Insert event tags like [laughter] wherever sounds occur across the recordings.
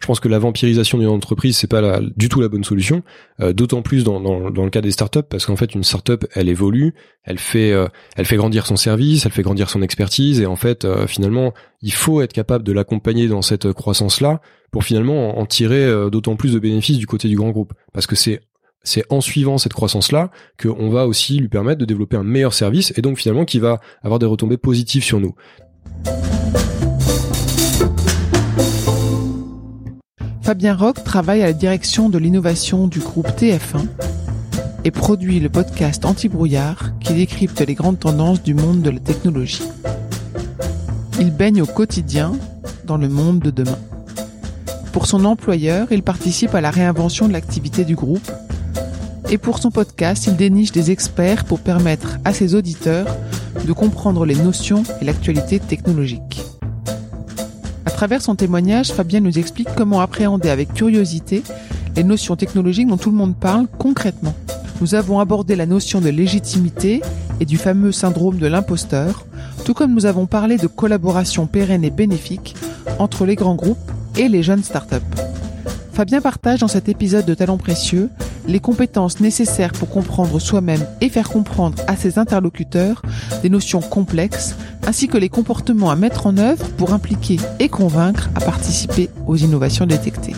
Je pense que la vampirisation d'une entreprise c'est pas du tout la bonne solution, euh, d'autant plus dans, le cas des startups parce qu'en fait une startup elle évolue, elle fait euh, elle fait grandir son service, elle fait grandir son expertise et en fait euh, finalement il faut être capable de l'accompagner dans cette croissance là pour finalement en, en tirer d'autant plus de bénéfices du côté du grand groupe parce que c'est c'est en suivant cette croissance-là qu'on va aussi lui permettre de développer un meilleur service et donc finalement qui va avoir des retombées positives sur nous. Fabien Roch travaille à la direction de l'innovation du groupe TF1 et produit le podcast Anti-brouillard qui décrypte les grandes tendances du monde de la technologie. Il baigne au quotidien dans le monde de demain. Pour son employeur, il participe à la réinvention de l'activité du groupe et pour son podcast, il déniche des experts pour permettre à ses auditeurs de comprendre les notions et l'actualité technologique. Travers son témoignage, Fabien nous explique comment appréhender avec curiosité les notions technologiques dont tout le monde parle concrètement. Nous avons abordé la notion de légitimité et du fameux syndrome de l'imposteur, tout comme nous avons parlé de collaboration pérenne et bénéfique entre les grands groupes et les jeunes startups. Fabien partage dans cet épisode de Talents Précieux les compétences nécessaires pour comprendre soi-même et faire comprendre à ses interlocuteurs des notions complexes, ainsi que les comportements à mettre en œuvre pour impliquer et convaincre à participer aux innovations détectées.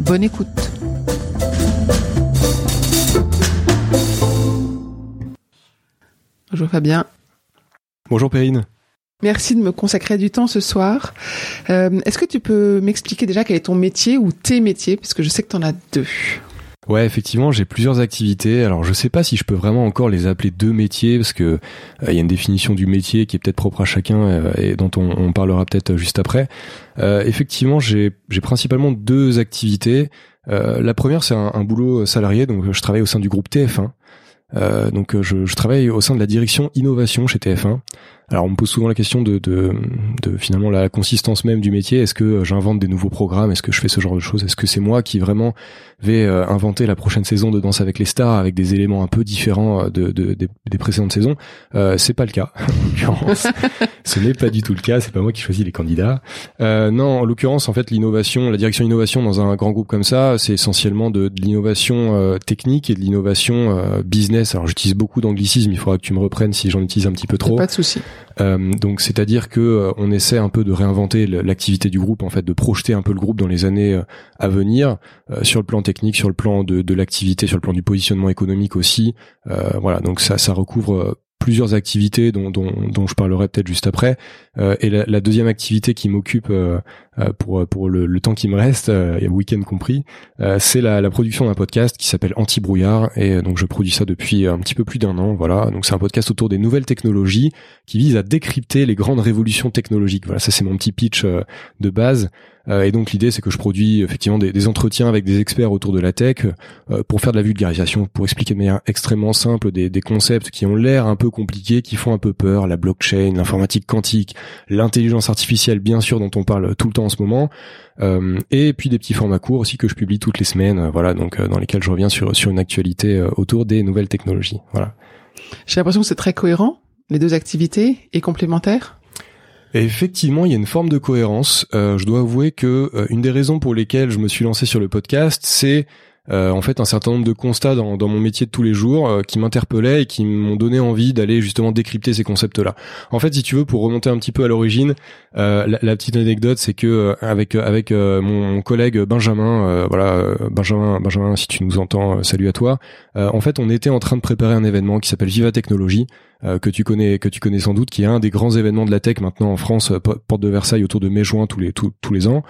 Bonne écoute. Bonjour Fabien. Bonjour Perrine. Merci de me consacrer du temps ce soir. Euh, est-ce que tu peux m'expliquer déjà quel est ton métier ou tes métiers, puisque je sais que tu en as deux Ouais, effectivement, j'ai plusieurs activités. Alors, je sais pas si je peux vraiment encore les appeler deux métiers parce que il euh, y a une définition du métier qui est peut-être propre à chacun euh, et dont on, parlera peut-être juste après. Euh, effectivement, j'ai principalement deux activités. la première, c'est un, un, boulot salarié, donc je travaille au sein du groupe TF1. donc, je, je, travaille au sein de la direction innovation chez TF1. Alors on me pose souvent la question de, de, de finalement la consistance même du métier. Est-ce que j'invente des nouveaux programmes? Est-ce que je fais ce genre de choses? Est-ce que c'est moi qui vraiment vais euh, inventer la prochaine saison de Danse avec les stars avec des éléments un peu différents euh, de, de, des précédentes saisons? Euh, C'est pas le cas. [laughs] En l'occurrence, ce n'est pas du tout le cas. C'est pas moi qui choisis les candidats. Euh, non, en l'occurrence, en fait, l'innovation, la direction innovation dans un grand groupe comme ça, c'est essentiellement de, de l'innovation euh, technique et de l'innovation business. Alors j'utilise beaucoup d'anglicisme. Il faudra que tu me reprennes si j'en utilise un petit peu trop. Pas de souci. Euh, donc c'est-à-dire que euh, on essaie un peu de réinventer l'activité du groupe, en fait, de projeter un peu le groupe dans les années euh, à venir, sur le plan technique, sur le plan de, l'activité, sur le plan du positionnement économique aussi. voilà, donc ça recouvre plusieurs activités dont, dont, dont je parlerai peut-être juste après. Euh, et la, la, deuxième activité qui m'occupe euh, euh pour pour le, le, temps qui me reste, euh, et week-end compris, euh, c'est la, la, production d'un podcast qui s'appelle Anti-brouillard. Et donc je produis ça depuis un petit peu plus d'un an. Voilà, donc c'est un podcast autour des nouvelles technologies qui vise à décrypter les grandes révolutions technologiques. Voilà, ça c'est mon petit pitch de base. Euh, et donc l'idée c'est que je produis effectivement des, des, entretiens avec des experts autour de la tech euh, pour faire de la vulgarisation, pour expliquer de manière extrêmement simple des, des concepts qui ont l'air un peu compliqués, qui font un peu peur, la blockchain, l'informatique quantique, l'intelligence artificielle bien sûr dont on parle tout le temps en ce moment, euh, et puis des petits formats courts aussi que je publie toutes les semaines, voilà donc dans lesquels je reviens sur sur une actualité autour des nouvelles technologies. Voilà. J'ai l'impression que c'est très cohérent les deux activités et complémentaires? Effectivement, il y a une forme de cohérence. Euh, je dois avouer que euh, une des raisons pour lesquelles je me suis lancé sur le podcast, c'est euh, en fait un certain nombre de constats dans, dans mon métier de tous les jours euh, qui m'interpellaient et qui m'ont donné envie d'aller justement décrypter ces concepts-là. En fait, si tu veux, pour remonter un petit peu à l'origine, euh, la, petite anecdote, c'est que avec avec mon, collègue Benjamin, voilà Benjamin, Benjamin, si tu nous entends, salut à toi. en fait, on était en train de préparer un événement qui s'appelle Viva Technologie. que tu connais que tu connais sans doute qui est un des grands événements de la tech maintenant en France porte de Versailles autour de mai juin tous les tous, tous les ans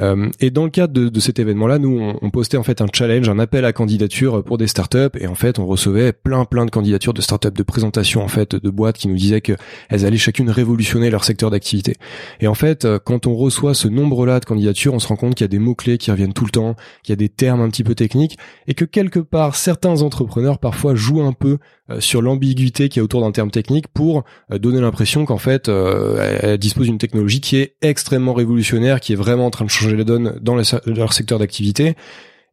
euh, et dans le cadre de, cet événement-là, nous, on, on, postait en fait un challenge, un appel à candidature pour des startups, et en fait, on recevait plein, plein de candidatures de startups, de présentations en fait, de boîtes qui nous disaient qu'elles allaient chacune révolutionner leur secteur d'activité. Et en fait, euh, quand on reçoit ce nombre-là de candidatures, on se rend compte qu'il y a des mots-clés qui reviennent tout le temps, qu'il y a des termes un petit peu techniques, et que quelque part, certains entrepreneurs parfois jouent un peu sur l'ambiguïté qui est autour d'un terme technique pour donner l'impression qu'en fait, elle dispose d'une technologie qui est extrêmement révolutionnaire, qui est vraiment en train de changer changer la donne dans leur secteur d'activité.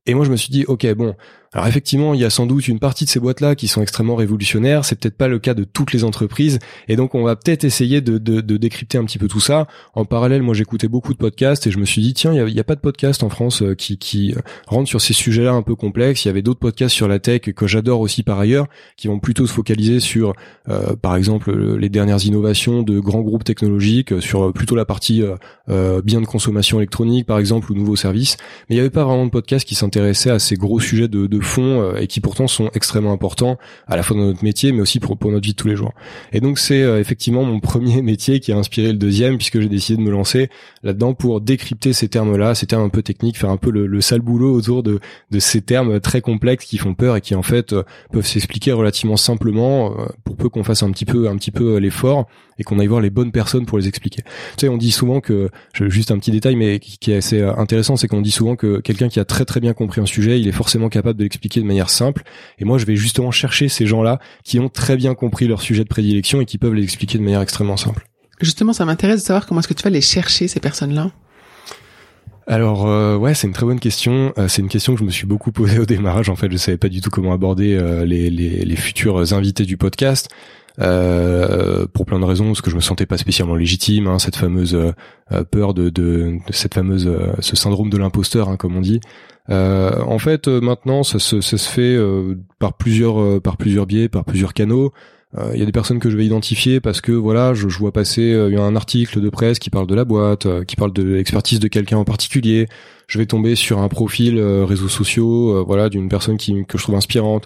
Et moi, je me suis dit, ok, bon, alors effectivement, il y a sans doute une partie de ces boîtes-là qui sont extrêmement révolutionnaires. C'est peut-être pas le cas de toutes les entreprises, et donc on va peut-être essayer de, décrypter un petit peu tout ça. En parallèle, moi j'écoutais beaucoup de podcasts et je me suis dit tiens, il y a, pas de podcast en France euh, qui, qui euh, rentre sur ces sujets-là un peu complexes. Il y avait d'autres podcasts sur la tech que j'adore aussi par ailleurs, qui vont plutôt se focaliser sur, euh, par exemple, les dernières innovations de grands groupes technologiques, sur plutôt la partie euh, biens de consommation électronique, par exemple, ou nouveaux services. Mais il n'y avait pas vraiment de podcast qui s'intéressait à ces gros sujets de, de fond euh, et qui pourtant sont extrêmement importants à la fois dans notre métier mais aussi pour, pour notre vie de tous les jours. Et donc c'est euh, effectivement mon [laughs] premier métier qui a inspiré le deuxième puisque j'ai décidé de me lancer là-dedans pour décrypter ces termes-là, ces termes un peu techniques, faire un peu le, le sale boulot autour de, de ces termes très complexes qui font peur et qui en fait euh, peuvent s'expliquer relativement simplement pour peu qu'on fasse un petit peu un petit peu l'effort et qu'on aille voir les bonnes personnes pour les expliquer. Tu sais, on dit souvent que juste un petit détail mais qui est assez intéressant, c'est qu'on dit souvent que quelqu'un qui a très très bien compris un sujet, il est forcément capable de l'expliquer de manière simple. Et moi, je vais justement chercher ces gens-là qui ont très bien compris leur sujet de prédilection et qui peuvent les expliquer de manière extrêmement simple. Justement, ça m'intéresse de savoir comment est-ce que tu vas les chercher ces personnes-là. Alors euh, ouais, c'est une très bonne question. Euh, c'est une question que je me suis beaucoup posée au démarrage. En fait, je savais pas du tout comment aborder euh, les, les, les, futurs invités du podcast. pour plein de raisons, parce que je me sentais pas spécialement légitime, hein, cette fameuse peur de, de, de, cette fameuse ce syndrome de l'imposteur, hein, comme on dit. Euh, en fait, euh, maintenant, ça se, fait euh, par plusieurs par plusieurs biais, par plusieurs canaux. Il y a des personnes que je vais identifier parce que voilà, je, je vois passer un article de presse qui parle de la boîte, qui parle de l'expertise de quelqu'un en particulier. Je vais tomber sur un profil réseaux sociaux, voilà, d'une personne que je trouve inspirante.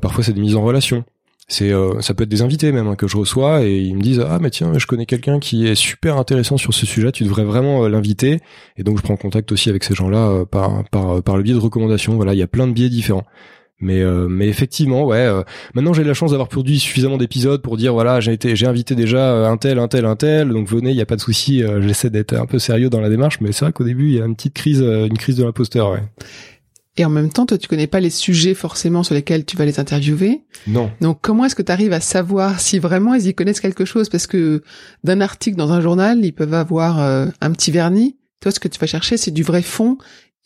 parfois, c'est des mises en relation c'est euh, ça peut être des invités même hein, que je reçois et ils me disent ah mais tiens je connais quelqu'un qui est super intéressant sur ce sujet tu devrais vraiment euh, l'inviter. Et donc je prends contact aussi avec ces gens-là euh, par par par le biais de recommandations. Voilà il y a plein de biais différents. Mais mais effectivement ouais maintenant j'ai la chance d'avoir produit suffisamment d'épisodes pour dire voilà j'ai été j'ai invité déjà un tel un tel un tel. Donc venez il y a pas de souci j'essaie d'être un peu sérieux dans la démarche. Mais c'est vrai qu'au début il y a une petite crise une crise de l'imposteur ouais et en même temps, toi, tu connais pas les sujets forcément sur lesquels tu vas les interviewer. Non. Donc, comment est-ce que tu arrives à savoir si vraiment ils y connaissent quelque chose? Parce que d'un article dans un journal, ils peuvent avoir euh, un petit vernis. Toi, ce que tu vas chercher, c'est du vrai fond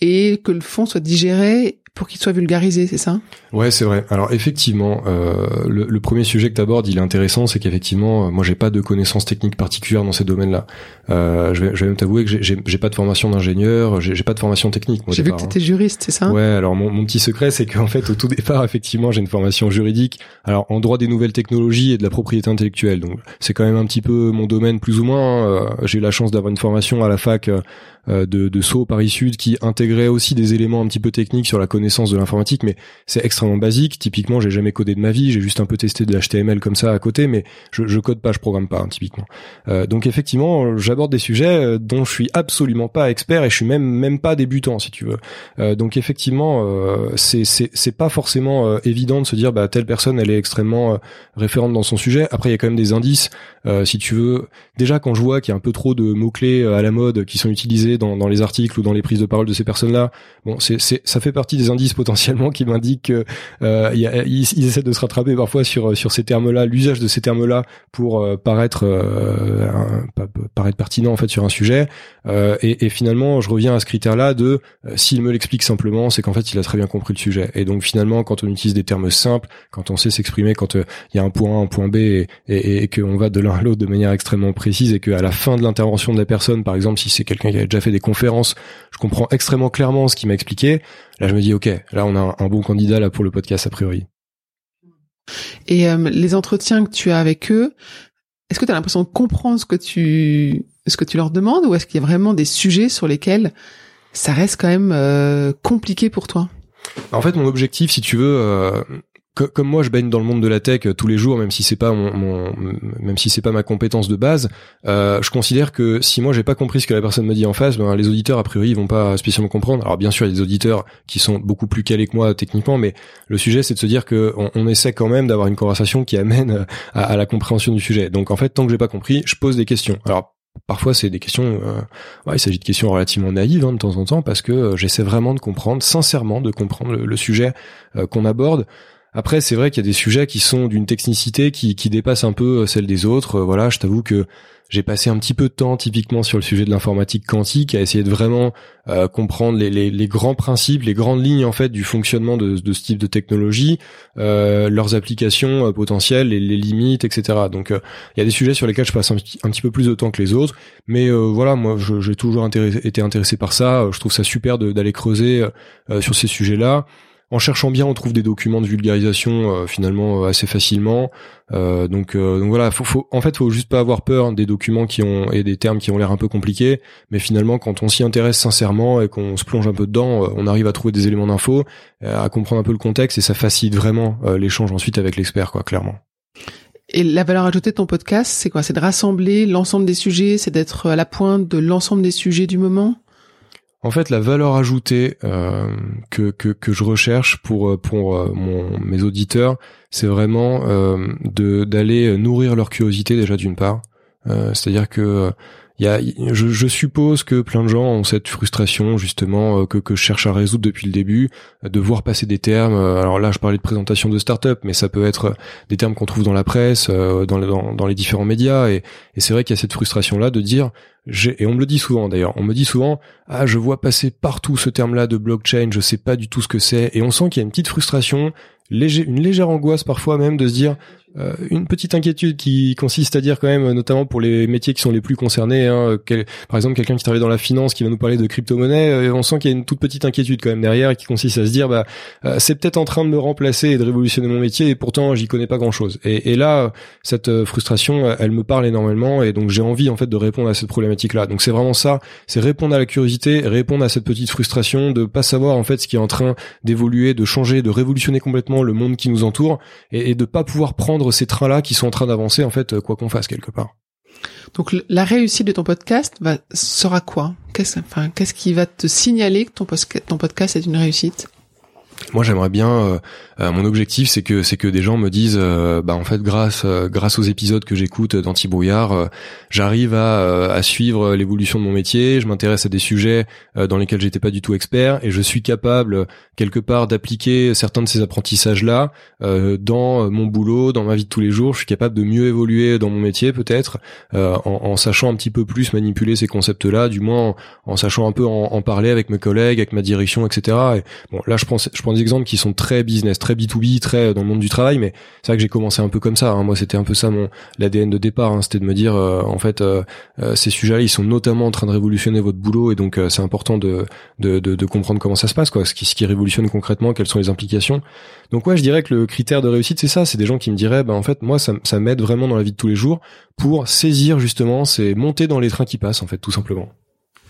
et que le fond soit digéré pour qu'il soit vulgarisé, c'est ça? Ouais, c'est vrai. Alors effectivement, euh, le, le, premier sujet que tu abordes, il est intéressant, c'est qu'effectivement, euh, moi, j'ai pas de connaissances techniques particulières dans ces domaines-là. Euh, je, vais, je vais même t'avouer que j'ai pas de formation d'ingénieur, j'ai pas de formation technique. J'ai vu que t'étais juriste, c'est ça? Ouais. Alors mon, mon petit secret, c'est qu'en fait, au tout départ, effectivement, j'ai une formation juridique. Alors en droit des nouvelles technologies et de la propriété intellectuelle. Donc c'est quand même un petit peu mon domaine plus ou moins. Euh, j'ai eu la chance d'avoir une formation à la fac euh, de, de Sceaux Paris Sud qui intégrait aussi des éléments un petit peu techniques sur la connaissance de l'informatique, mais c'est extrêmement basique. Typiquement, j'ai jamais codé de ma vie, j'ai juste un peu testé de l'HTML comme ça à côté, mais je, je code pas, je programme pas, hein, typiquement. Euh, donc effectivement, j'aborde des sujets euh, dont je suis absolument pas expert et je suis même même pas débutant, si tu veux. Euh, donc effectivement, euh, c'est c'est pas forcément évident de se dire bah telle personne elle est extrêmement référente dans son sujet. Après, il y a quand même des indices, si tu veux. Déjà, quand je vois qu'il y a un peu trop de mots clés à la mode qui sont utilisés dans, les articles ou dans les prises de parole de ces personnes-là, bon, c'est, ça fait partie des indices potentiellement qui m'indiquent qu'ils euh, essaient de se rattraper parfois sur sur ces termes-là, l'usage de ces termes-là pour euh, paraître euh, paraître pertinent en fait sur un sujet. Euh, et, et, finalement, je reviens à ce critère-là de s'il me l'explique simplement, c'est qu'en fait il a très bien compris le sujet. Et donc finalement, quand on utilise des termes simples, quand on sait s'exprimer, quand il y a un point A, un point B, et, et, et qu'on va de l'un à l'autre de manière extrêmement précise, et qu'à la fin de l'intervention de la personne, par exemple, si c'est quelqu'un qui a déjà fait des conférences, je comprends extrêmement clairement ce qu'il m'a expliqué. là je me dis ok, là on a un bon candidat là pour le podcast a priori. Et euh, les entretiens que tu as avec eux, est-ce que tu as l'impression de comprendre ce que tu ce que tu leur demandes ou est-ce qu'il y a vraiment des sujets sur lesquels ça reste quand même euh, compliqué pour toi? En fait, mon objectif, si tu veux, euh, comme moi je baigne dans le monde de la tech euh, tous les jours même si c'est pas mon, même si c'est pas ma compétence de base euh, je considère que si moi j'ai pas compris ce que la personne me dit en face ben les auditeurs a priori ils vont pas spécialement comprendre alors bien sûr il y a des auditeurs qui sont beaucoup plus calés que moi techniquement mais le sujet c'est de se dire que on, essaie quand même d'avoir une conversation qui amène euh, à, la compréhension du sujet donc en fait tant que j'ai pas compris je pose des questions alors Parfois, c'est des questions. Euh, ouais, il s'agit de questions relativement naïves hein, de temps en temps parce que j'essaie vraiment de comprendre, sincèrement, de comprendre le, sujet qu'on aborde. Après, c'est vrai qu'il y a des sujets qui sont d'une technicité qui, qui dépasse un peu euh, celle des autres. Euh, voilà, je t'avoue que j'ai passé un petit peu de temps typiquement sur le sujet de l'informatique quantique à essayer de vraiment euh, comprendre les, les, les, grands principes, les grandes lignes en fait du fonctionnement de, ce type de technologie, leurs applications potentielles, les, les, limites, etc. Donc il y a des sujets sur lesquels je passe un, un, petit peu plus de temps que les autres, mais voilà, moi j'ai toujours été intéressé par ça. Je trouve ça super d'aller creuser sur ces sujets-là. En cherchant bien, on trouve des documents de vulgarisation euh, finalement euh, assez facilement. Euh, donc, donc voilà, faut, faut, en fait, faut juste pas avoir peur des documents qui ont et des termes qui ont l'air un peu compliqués. Mais finalement, quand on s'y intéresse sincèrement et qu'on se plonge un peu dedans, on arrive à trouver des éléments d'info, à comprendre un peu le contexte et ça facilite vraiment l'échange ensuite avec l'expert, quoi, clairement. Et la valeur ajoutée de ton podcast, c'est quoi? C'est de rassembler l'ensemble des sujets, c'est d'être à la pointe de l'ensemble des sujets du moment? En fait, la valeur ajoutée euh, que, que, je recherche pour euh, pour euh, mes auditeurs, c'est vraiment de d'aller nourrir leur curiosité déjà d'une part. C'est-à-dire que y a, je, je, suppose que plein de gens ont cette frustration justement euh, que, que je cherche à résoudre depuis le début, de voir passer des termes. Euh, alors là, je parlais de présentation de start-up, mais ça peut être des termes qu'on trouve dans la presse, euh, dans, dans, dans les différents médias. Et, et c'est vrai qu'il y a cette frustration-là de dire, et on me le dit souvent d'ailleurs, on me dit souvent, ah je vois passer partout ce terme-là de blockchain, je sais pas du tout ce que c'est, et on sent qu'il y a une petite frustration, léger, une légère angoisse parfois même de se dire euh, une petite inquiétude qui consiste à dire quand même, notamment pour les métiers qui sont les plus concernés, hein, par exemple quelqu'un qui travaille dans la finance qui va nous parler de crypto-monnaie, euh, on sent qu'il y a une toute petite inquiétude quand même derrière qui consiste à se dire bah euh, c'est peut-être en train de me remplacer et de révolutionner mon métier et pourtant j'y connais pas grand-chose. Et, et, là cette frustration, elle me parle énormément et donc j'ai envie en fait de répondre à cette problématique-là. Donc c'est vraiment ça, c'est répondre à la curiosité, répondre à cette petite frustration de pas savoir en fait ce qui est en train d'évoluer, de changer, de révolutionner complètement le monde qui nous entoure et, et de pas pouvoir prendre ces trains-là qui sont en train d'avancer, en fait, quoi qu'on fasse quelque part. Donc la réussite de ton podcast va, sera quoi? Qu'est-ce enfin, qu'est-ce qui va te signaler que ton, ton podcast est une réussite? Moi, j'aimerais bien. Euh, euh, mon objectif, c'est que c'est que des gens me disent, euh, bah en fait, grâce grâce aux épisodes que j'écoute d'Anti-Brouillard, j'arrive à, à suivre l'évolution de mon métier. Je m'intéresse à des sujets dans lesquels j'étais pas du tout expert, et je suis capable quelque part d'appliquer certains de ces apprentissages là dans mon boulot, dans ma vie de tous les jours. Je suis capable de mieux évoluer dans mon métier, peut-être, en, en, sachant un petit peu plus manipuler ces concepts-là, du moins en, sachant un peu en, en, parler avec mes collègues, avec ma direction, etc. Et bon, là, je pense, je prends des exemples qui sont très business, très B2B, très dans le monde du travail, mais c'est vrai que j'ai commencé un peu comme ça. Hein. Moi, c'était un peu ça mon l'ADN de départ, hein. c'était de me dire, euh, en fait, euh, euh, ces sujets-là, ils sont notamment en train de révolutionner votre boulot, et donc c'est important de, de, de, de, comprendre comment ça se passe, quoi, ce qui, ce qui révolutionne concrètement, quelles sont les implications. Donc ouais, je dirais que le critère de réussite, c'est ça, c'est des gens qui me diraient, ben en fait, moi, ça, ça m'aide vraiment dans la vie de tous les jours pour saisir justement, c'est monter dans les trains qui passent, en fait, tout simplement.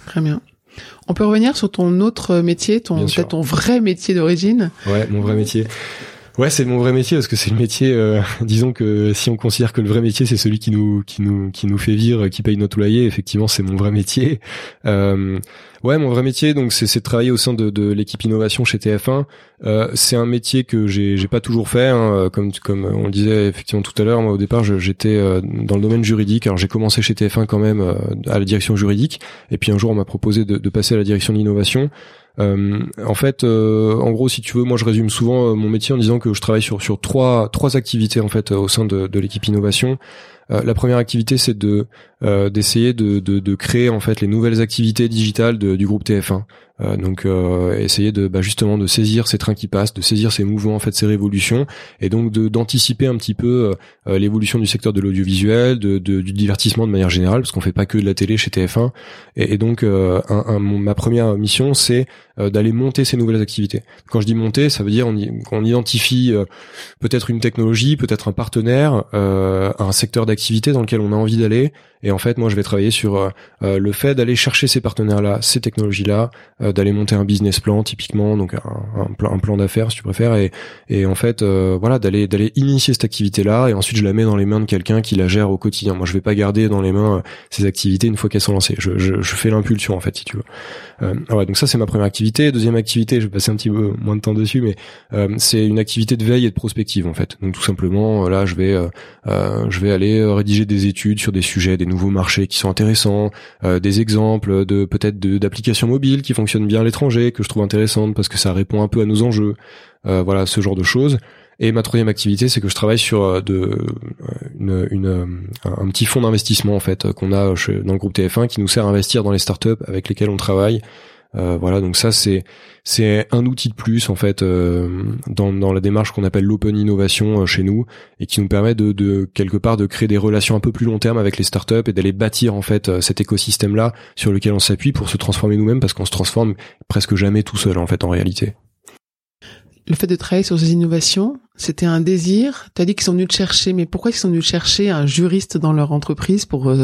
Très bien. On peut revenir sur ton autre métier, ton peut-être ton vrai métier d'origine? Ouais, mon vrai métier. Ouais, c'est mon vrai métier parce que c'est le métier. Euh, [laughs] disons que si on considère que le vrai métier c'est celui qui nous qui nous qui nous fait vivre, qui paye notre loyer, effectivement, c'est mon vrai métier. [laughs] Euh, ouais, mon vrai métier, donc c'est de travailler au sein de, de l'équipe innovation chez TF1. Euh, c'est un métier que j'ai j'ai pas toujours fait, hein, comme comme on le disait effectivement tout à l'heure. Moi, au départ, j'étais euh, dans le domaine juridique. Alors j'ai commencé chez TF1 quand même euh, à la direction juridique, et puis un jour on m'a proposé de, de passer à la direction de l'innovation. Euh, en fait, euh, en gros, si tu veux, moi je résume souvent euh, mon métier en disant que je travaille sur sur trois trois activités en fait au sein de, de l'équipe innovation. La première activité, c'est de d'essayer de, de, de, créer en fait les nouvelles activités digitales du groupe TF1. Euh, donc euh, essayer de bah, justement de saisir ces trains qui passent, de saisir ces mouvements en fait, ces révolutions, et donc de d'anticiper un petit peu euh, l'évolution du secteur de l'audiovisuel, de, de, du divertissement de manière générale, parce qu'on fait pas que de la télé chez TF1. Et, donc un, un, ma première mission, c'est d'aller monter ces nouvelles activités. Quand je dis monter, ça veut dire qu'on identifie peut-être une technologie, peut-être un partenaire, un secteur d'activité dans lequel on a envie d'aller. Et en fait, moi, je vais travailler sur le fait d'aller chercher ces partenaires-là, ces technologies-là, euh, d'aller monter un business plan typiquement, donc un, plan, d'affaires si tu préfères, et, et en fait euh, voilà d'aller d'aller initier cette activité-là, et ensuite je la mets dans les mains de quelqu'un qui la gère au quotidien. Moi je vais pas garder dans les mains euh, ces activités une fois qu'elles sont lancées. Je, je, je fais l'impulsion en fait si tu veux. Euh, ouais, donc ça c'est ma première activité. Deuxième activité, je vais passer un petit peu moins de temps dessus, mais euh, c'est une activité de veille et de prospective en fait. Donc tout simplement là je vais euh, je vais aller rédiger des études sur des sujets, des nouveaux marchés qui sont intéressants, des exemples de peut-être d'applications mobiles qui fonctionnent bien à l'étranger, que je trouve intéressante parce que ça répond un peu à nos enjeux, euh, voilà ce genre de choses. Et ma troisième activité, c'est que je travaille sur euh, de euh, une, une un petit fonds d'investissement en fait qu'on a dans le groupe TF1 qui nous sert à investir dans les startups avec lesquelles on travaille euh, voilà, donc ça c'est c'est un outil de plus en fait euh, dans, dans la démarche qu'on appelle l'open innovation euh, chez nous et qui nous permet de, de quelque part de créer des relations un peu plus long terme avec les startups et d'aller bâtir en fait cet écosystème là sur lequel on s'appuie pour se transformer nous-mêmes parce qu'on se transforme presque jamais tout seul en fait en réalité. Le fait de travailler sur ces innovations, c'était un désir. Tu as dit qu'ils sont venus te chercher, mais pourquoi ils sont venus chercher un juriste dans leur entreprise pour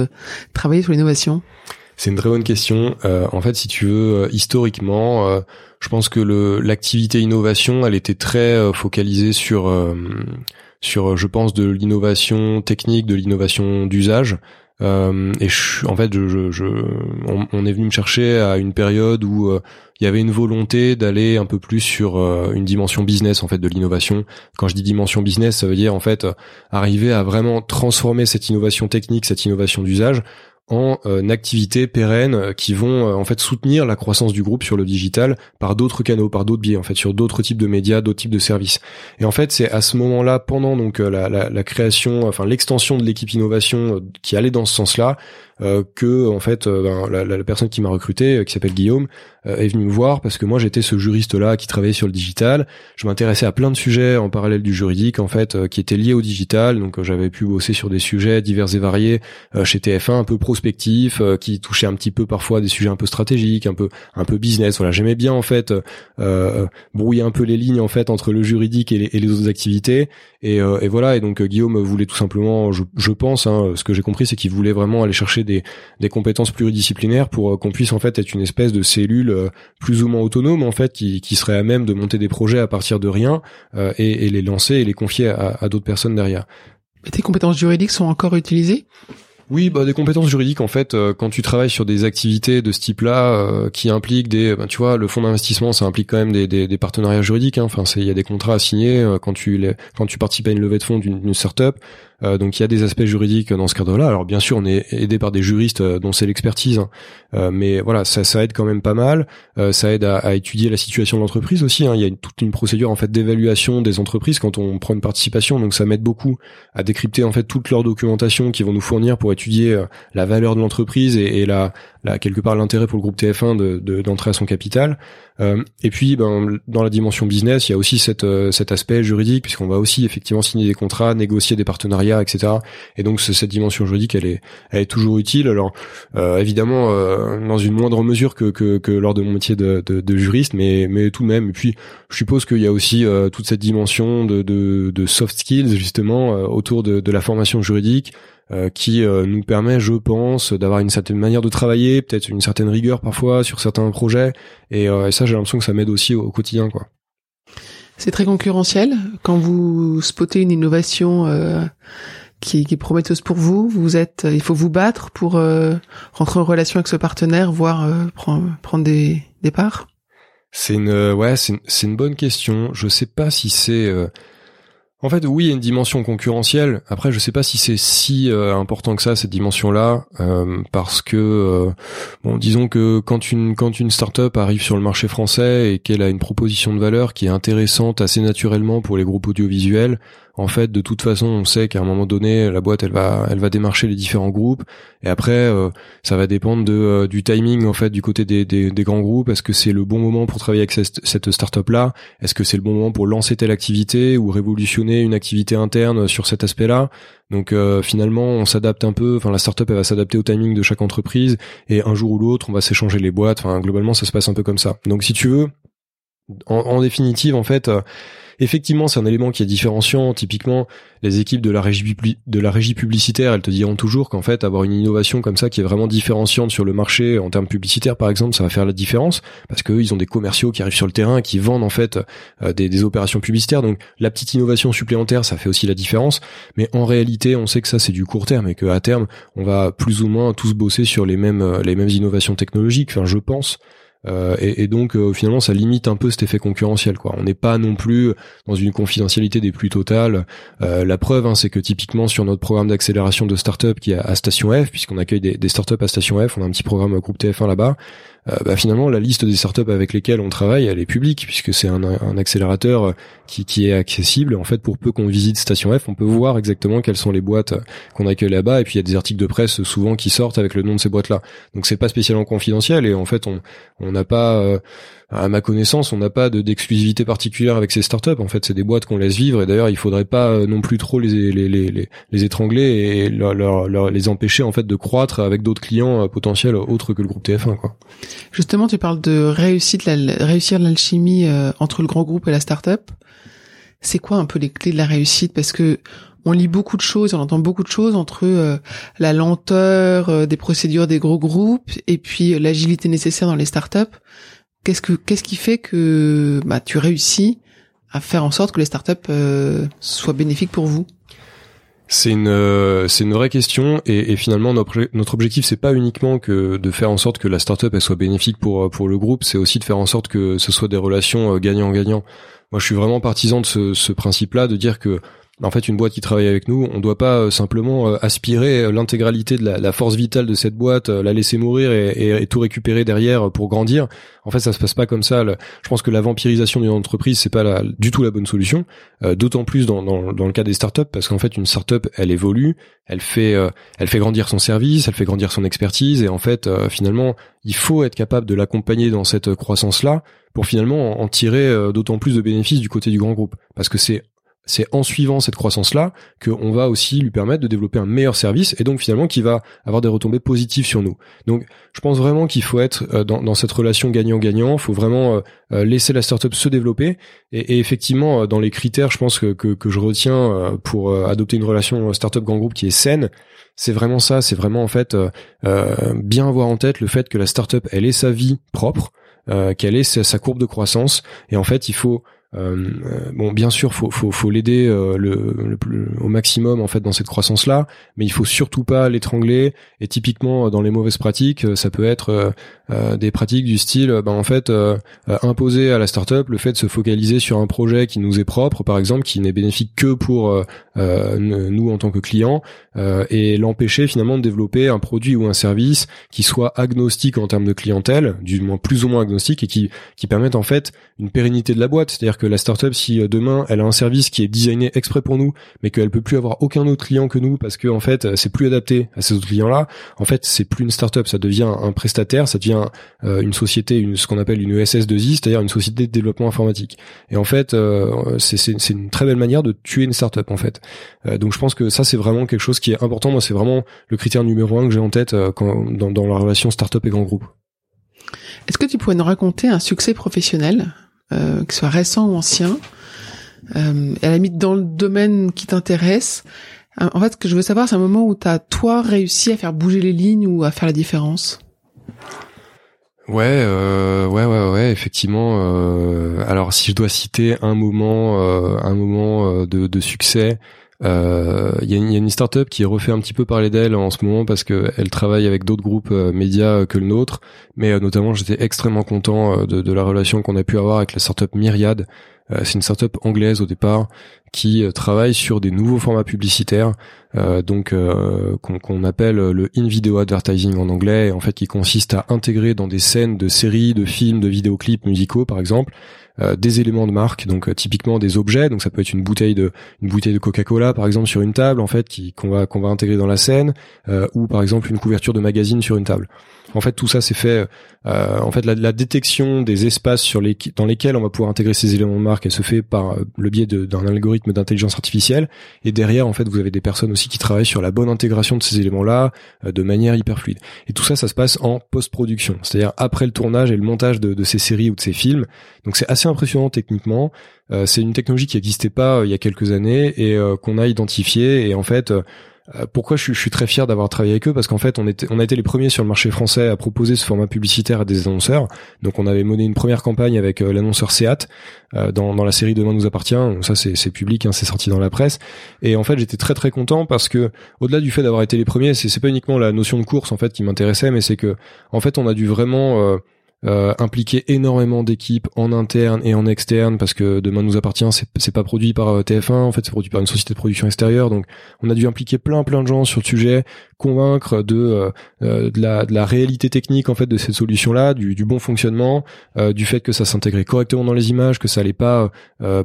travailler sur l'innovation? C'est une très bonne question. Euh, en fait, si tu veux, euh, historiquement, euh, je pense que l'activité innovation, elle était très focalisée sur sur, je pense, de l'innovation technique, de l'innovation d'usage. et je, en fait, je, je, on, est venu me chercher à une période où il y avait une volonté d'aller un peu plus sur une dimension business en fait de l'innovation. Quand je dis dimension business, ça veut dire en fait arriver à vraiment transformer cette innovation technique, cette innovation d'usage en euh, activités pérennes euh, qui vont euh, en fait soutenir la croissance du groupe sur le digital par d'autres canaux, par d'autres biais en fait, sur d'autres types de médias, d'autres types de services. Et en fait, c'est à ce moment-là, pendant donc la, la, la création, enfin l'extension de l'équipe innovation qui allait dans ce sens-là, euh, que en fait euh, ben, la, la, personne qui m'a recruté, euh, qui s'appelle Guillaume, est venue me voir parce que moi j'étais ce juriste là qui travaillait sur le digital. Je m'intéressais à plein de sujets en parallèle du juridique en fait qui étaient liés au digital. Donc j'avais pu bosser sur des sujets divers et variés chez TF1, un peu prospectifs, qui touchaient un petit peu parfois des sujets un peu stratégiques, un peu un peu business. Voilà, j'aimais bien en fait brouiller un peu les lignes en fait entre le juridique et les, et les autres activités. Et, et, voilà. Et donc Guillaume voulait tout simplement, je, je pense, hein, ce que j'ai compris, c'est qu'il voulait vraiment aller chercher des des, compétences pluridisciplinaires pour euh, qu'on puisse en fait être une espèce de cellule euh, plus ou moins autonome en fait qui, qui serait à même de monter des projets à partir de rien euh, et, les lancer et les confier à, à d'autres personnes derrière. Et tes compétences juridiques sont encore utilisées? Oui, bah des compétences juridiques en fait. quand tu travailles sur des activités de ce type-là, qui impliquent des, bah, tu vois, le fonds d'investissement, ça implique quand même des, des, des partenariats juridiques. Hein. Enfin, il y a des contrats à signer quand tu quand tu participes à une levée de fonds d'une startup. Euh, donc il y a des aspects juridiques dans ce cadre-là. Alors bien sûr, on est aidé par des juristes euh, dont c'est l'expertise, hein. euh, mais voilà, ça, aide quand même pas mal. ça aide à, étudier la situation de l'entreprise aussi. Hein. Il y a une, toute une procédure en fait d'évaluation des entreprises quand on prend une participation, donc ça m'aide beaucoup à décrypter en fait toute leur documentation qu'ils vont nous fournir pour étudier la valeur de l'entreprise et, et la, quelque part l'intérêt pour le groupe TF1 de d'entrer à son capital. Euh, et puis, ben, dans la dimension business, il y a aussi cette, cet aspect juridique, puisqu'on va aussi effectivement signer des contrats, négocier des partenariats etc. Et donc cette dimension juridique, elle est, elle est toujours utile. Alors euh, évidemment, euh, dans une moindre mesure que, que, que, lors de mon métier de, de, de, juriste, mais, mais tout de même. Et puis, je suppose qu'il y a aussi euh, toute cette dimension de, de, de soft skills justement autour de, de la formation juridique. Qui nous permet, je pense, d'avoir une certaine manière de travailler, peut-être une certaine rigueur parfois sur certains projets, et, et ça, j'ai l'impression que ça m'aide aussi au, au quotidien, quoi. C'est très concurrentiel. Quand vous spottez une innovation euh, qui, qui, est prometteuse pour vous, vous êtes, il faut vous battre pour euh, rentrer en relation avec ce partenaire, voire euh, prendre, prendre des, des parts? C'est une, ouais, c'est une, une, bonne question. Je sais pas si c'est en fait, oui, il y a une dimension concurrentielle. Après, je sais pas si c'est si euh, important que ça cette dimension-là, euh, parce que euh, bon, disons que quand une quand une startup arrive sur le marché français et qu'elle a une proposition de valeur qui est intéressante assez naturellement pour les groupes audiovisuels, en fait, de toute façon, on sait qu'à un moment donné, la boîte, elle va, elle va démarcher les différents groupes. Et après, euh, ça va dépendre de, euh, du timing, en fait, du côté des, des, des grands groupes. Est-ce que c'est le bon moment pour travailler avec cette, cette startup-là? Est-ce que c'est le bon moment pour lancer telle activité ou révolutionner une activité interne sur cet aspect-là? Donc euh, finalement, on s'adapte un peu. Enfin, la startup elle va s'adapter au timing de chaque entreprise et un jour ou l'autre, on va s'échanger les boîtes. Enfin, globalement, ça se passe un peu comme ça. Donc, si tu veux, en, en définitive, en fait, Effectivement, c'est un élément qui est différenciant. Typiquement, les équipes de la régie, publicitaire, elles te diront toujours qu'en fait, avoir une innovation comme ça qui est vraiment différenciante sur le marché en termes publicitaires, par exemple, ça va faire la différence parce qu'eux, ils ont des commerciaux qui arrivent sur le terrain, qui vendent en fait euh, des, des, opérations publicitaires. Donc, la petite innovation supplémentaire, ça fait aussi la différence. Mais en réalité, on sait que ça, c'est du court terme et qu'à terme, on va plus ou moins tous bosser sur les mêmes, euh, les mêmes innovations technologiques. Enfin, je pense. Euh, et, donc euh, finalement ça limite un peu cet effet concurrentiel quoi. On n'est pas non plus dans une confidentialité des plus totales. Euh, la preuve hein, c'est que typiquement sur notre programme d'accélération de start-up qui est à Station F, puisqu'on accueille des, des start-up à Station F, on a un petit programme groupe TF1 là-bas. Euh, bah, finalement la liste des startups avec lesquelles on travaille, elle est publique puisque c'est un, un, accélérateur qui, qui est accessible. En fait, pour peu qu'on visite Station F, on peut voir exactement quelles sont les boîtes qu'on accueille là-bas. Et puis il y a des articles de presse souvent qui sortent avec le nom de ces boîtes-là. Donc c'est pas spécialement confidentiel et en fait on on n'a pas euh, à ma connaissance, on n'a pas d'exclusivité particulière avec ces startups. En fait, c'est des boîtes qu'on laisse vivre. Et d'ailleurs, il faudrait pas euh, non plus trop les les, les, les, étrangler et leur, leur, les empêcher en fait de croître avec d'autres clients euh, potentiels autres que le groupe TF1. Quoi. Justement, tu parles de réussir l'alchimie euh, entre le grand groupe et la startup. C'est quoi un peu les clés de la réussite? Parce que on lit beaucoup de choses, on entend beaucoup de choses entre la lenteur des procédures des gros groupes et puis l'agilité nécessaire dans les startups qu'est-ce que qu'est-ce qui fait que bah, tu réussis à faire en sorte que les startups euh, soient bénéfiques pour vous? C'est une euh, c'est une vraie question et, et finalement notre notre objectif c'est pas uniquement que de faire en sorte que la startup elle soit bénéfique pour pour le groupe c'est aussi de faire en sorte que ce soit des relations euh, gagnant-gagnant. Moi je suis vraiment partisan de ce, ce principe là de dire que en fait, une boîte qui travaille avec nous, on ne doit pas euh, simplement euh, aspirer euh, l'intégralité de la, force vitale de cette boîte, la laisser mourir et, tout récupérer derrière pour grandir. En fait, ça se passe pas comme ça. Je pense que la vampirisation d'une entreprise, c'est pas du tout la bonne solution. D'autant plus dans, dans, le cas des startups, parce qu'en fait, une startup, elle évolue, elle fait, elle fait grandir son service, elle fait grandir son expertise, et en fait, finalement, il faut être capable de l'accompagner dans cette croissance-là pour finalement en tirer d'autant plus de bénéfices du côté du grand groupe. Parce que c'est c'est en suivant cette croissance-là qu'on va aussi lui permettre de développer un meilleur service et donc finalement qui va avoir des retombées positives sur nous. Donc je pense vraiment qu'il faut être euh, dans, cette relation gagnant-gagnant, il faut vraiment euh, euh, laisser la startup se développer. Et, effectivement dans les critères je pense que, que, je retiens pour adopter une relation startup grand groupe qui est saine, c'est vraiment ça, c'est vraiment en fait bien avoir en tête le fait que la startup elle ait sa vie propre, qu'elle ait sa courbe de croissance. Et en fait il faut euh, euh, bon, bien sûr, faut faut, faut l'aider euh, le, le, au maximum en fait dans cette croissance là, mais il faut surtout pas l'étrangler. Et typiquement dans les mauvaises pratiques, ça peut être des pratiques du style, ben en fait, imposer à la startup le fait de se focaliser sur un projet qui nous est propre, par exemple, qui n'est bénéfique que pour nous en tant que clients, et l'empêcher finalement de développer un produit ou un service qui soit agnostique en termes de clientèle, du moins plus ou moins agnostique, et qui qui permette en fait une pérennité de la boîte, c'est-à-dire que la startup, si euh, demain elle a un service qui est designé exprès pour nous, mais qu'elle peut plus avoir aucun autre client que nous parce que en fait euh, c'est plus adapté à ces autres clients-là, en fait c'est plus une startup, ça devient un prestataire, ça devient euh, une société, une, ce qu'on appelle une ESS2I, c'est-à-dire une société de développement informatique. Et en fait c'est une très belle manière de tuer une startup en fait. donc je pense que ça c'est vraiment quelque chose qui est important. Moi c'est vraiment le critère numéro un que j'ai en tête dans, dans la relation startup et grand groupe. Est-ce que tu pourrais nous raconter un succès professionnel? Euh, que ce soit récent ou ancien, euh, à la limite dans le domaine qui t'intéresse. Euh, en fait, ce que je veux savoir, c'est un moment où tu as, toi, réussi à faire bouger les lignes ou à faire la différence? Ouais, euh, ouais, ouais, ouais, effectivement. Alors, si je dois citer un moment, un moment de succès, il euh, y, a une, startup qui refait un petit peu parler d'elle en ce moment parce qu'elle travaille avec d'autres groupes euh, médias que le nôtre, mais euh, notamment j'étais extrêmement content de, de, la relation qu'on a pu avoir avec la startup Myriad, c'est une startup anglaise au départ qui travaille sur des nouveaux formats publicitaires, donc qu'on appelle le in-video advertising en anglais, en fait qui consiste à intégrer dans des scènes de séries, de films, de vidéoclips musicaux par exemple, euh, des éléments de marque, donc euh, typiquement des objets, donc ça peut être une bouteille de une bouteille de Coca-Cola par exemple sur une table en fait qui qu'on va qu'on va intégrer dans la scène, euh, ou par exemple une couverture de magazine sur une table. En fait, tout ça c'est fait. Euh, en fait, la, la, détection des espaces sur les, dans lesquels on va pouvoir intégrer ces éléments de marque, elle se fait par euh, le biais d'un algorithme d'intelligence artificielle. Et derrière, en fait, vous avez des personnes aussi qui travaillent sur la bonne intégration de ces éléments-là euh, de manière hyper fluide. Et tout ça, ça se passe en post-production, c'est-à-dire après le tournage et le montage de, de, ces séries ou de ces films. Donc c'est assez impressionnant techniquement. Euh, c'est une technologie qui n'existait pas il y a quelques années et qu'on a identifié. Et en fait euh, pourquoi je suis, très fier d'avoir travaillé avec eux? Parce qu'en fait, on, était, on a été les premiers sur le marché français à proposer ce format publicitaire à des annonceurs. Donc, on avait mené une première campagne avec euh, l'annonceur Seat euh, dans, dans la série Demain nous appartient. Ça, c'est public, hein, c'est sorti dans la presse. Et en fait, j'étais très très content parce que, au-delà du fait d'avoir été les premiers, c'est pas uniquement la notion de course en fait qui m'intéressait, mais c'est que, en fait, on a dû vraiment euh, impliquer énormément d'équipes en interne et en externe parce que demain nous appartient c'est pas produit par euh, TF1 en fait c'est produit par une société de production extérieure. Donc on a dû impliquer plein plein de gens sur le sujet convaincre de euh, euh, de, la, de la réalité technique en fait de cette solution là du, du bon fonctionnement du fait que ça s'intégrait correctement dans les images que ça allait pas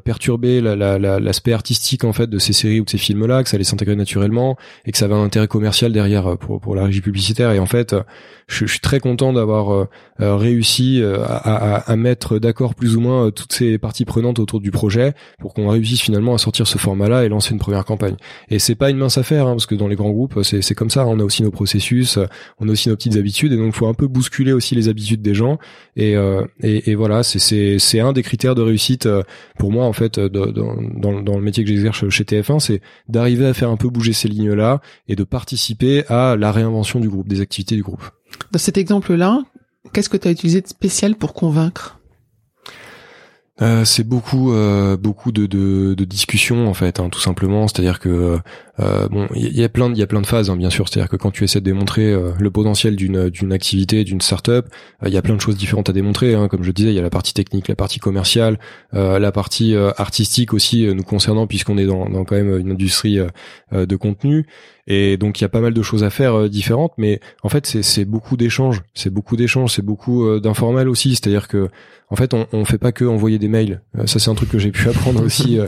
perturber l'aspect la, artistique en fait de ces séries ou de ces films là que ça allait s'intégrer naturellement et que ça avait un intérêt commercial derrière pour pour la régie publicitaire et en fait je, je suis très content d'avoir réussi euh, à, à, mettre d'accord plus ou moins euh, toutes ces parties prenantes autour du projet pour qu'on réussisse finalement à sortir ce format-là et lancer une première campagne. Et c'est pas une mince affaire hein, parce que dans les grands groupes c'est comme ça. On a aussi nos processus, on a aussi nos petites habitudes et donc faut un peu bousculer aussi les habitudes des gens. Et, euh, et, et, voilà, c'est c'est un des critères de réussite pour moi en fait dans, dans, dans le métier que j'exerce chez TF1, c'est d'arriver à faire un peu bouger ces lignes-là et de participer à la réinvention du groupe, des activités du groupe. Dans cet exemple-là, Qu'est-ce que tu as utilisé de spécial pour convaincre? Euh, c'est beaucoup euh, beaucoup de, de, de, discussions en fait hein, tout simplement c'est-à-dire que euh, bon il y, a plein il y a plein de phases hein, bien sûr. C'est-à-dire que quand tu essaies de démontrer le potentiel d'une d'une activité d'une startup il y a plein de choses différentes à démontrer hein, comme je disais il y a la partie technique la partie commerciale la partie artistique aussi nous concernant puisqu'on est dans, dans quand même une industrie de contenu. Et donc il y a pas mal de choses à faire différentes. Mais en fait c'est beaucoup d'échanges. C'est beaucoup d'échanges. C'est beaucoup d'informel aussi. C'est-à-dire que en fait, on, on fait pas que envoyer des mails. Euh, ça, c'est un truc que j'ai pu [laughs] apprendre aussi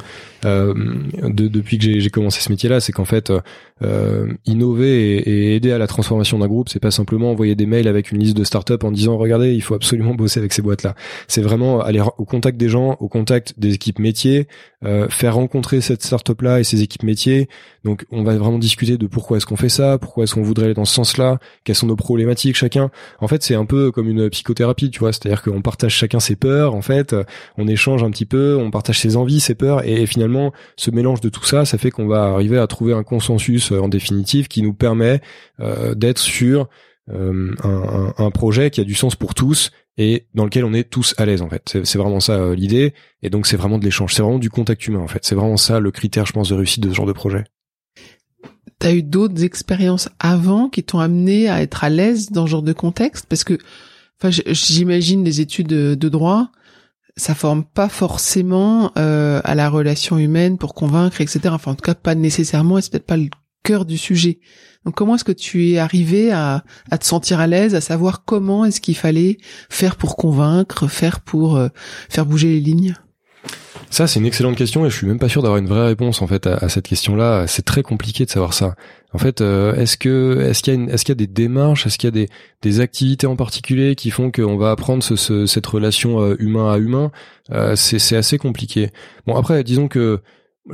euh, de, depuis que j'ai commencé ce métier-là, c'est qu'en fait, euh, innover et, et, aider à la transformation d'un groupe, c'est pas simplement envoyer des mails avec une liste de startups en disant regardez, il faut absolument bosser avec ces boîtes-là. C'est vraiment aller au contact des gens, au contact des équipes métiers, euh, faire rencontrer cette startup-là et ses équipes métiers. Donc, on va vraiment discuter de pourquoi est-ce qu'on fait ça, pourquoi est-ce qu'on voudrait aller dans ce sens-là, quelles sont nos problématiques chacun. En fait, c'est un peu comme une psychothérapie, tu vois, c'est-à-dire qu'on partage chacun ses peurs, en fait, on échange un petit peu, on partage ses envies, ses peurs, et, finalement, ce mélange de tout ça, ça fait qu'on va arriver à trouver un consensus euh, en définitive qui nous permet euh, d'être sur euh, un, un, projet qui a du sens pour tous et dans lequel on est tous à l'aise en fait. C'est vraiment ça l'idée, et donc c'est vraiment de l'échange, c'est vraiment du contact humain en fait. C'est vraiment ça le critère, je pense, de réussite de ce genre de projet. T'as eu d'autres expériences avant qui t'ont amené à être à l'aise dans ce genre de contexte? Parce que Enfin, j'imagine les études de, droit, ça forme pas forcément euh, à la relation humaine pour convaincre, etc. Enfin, en tout cas, pas nécessairement, et c'est peut-être pas le cœur du sujet. Donc, comment est-ce que tu es arrivé à, à te sentir à l'aise, à savoir comment est-ce qu'il fallait faire pour convaincre, faire pour euh, faire bouger les lignes? Ça, c'est une excellente question et je suis même pas sûr d'avoir une vraie réponse en fait à, cette question-là. C'est très compliqué de savoir ça. En fait, euh, est-ce que est-ce qu'il y a une, est-ce qu'il y a des démarches, est-ce qu'il y a des, des activités en particulier qui font qu'on va apprendre ce, cette relation euh, humain à humain? Euh, C'est c'est assez compliqué. Bon après, disons que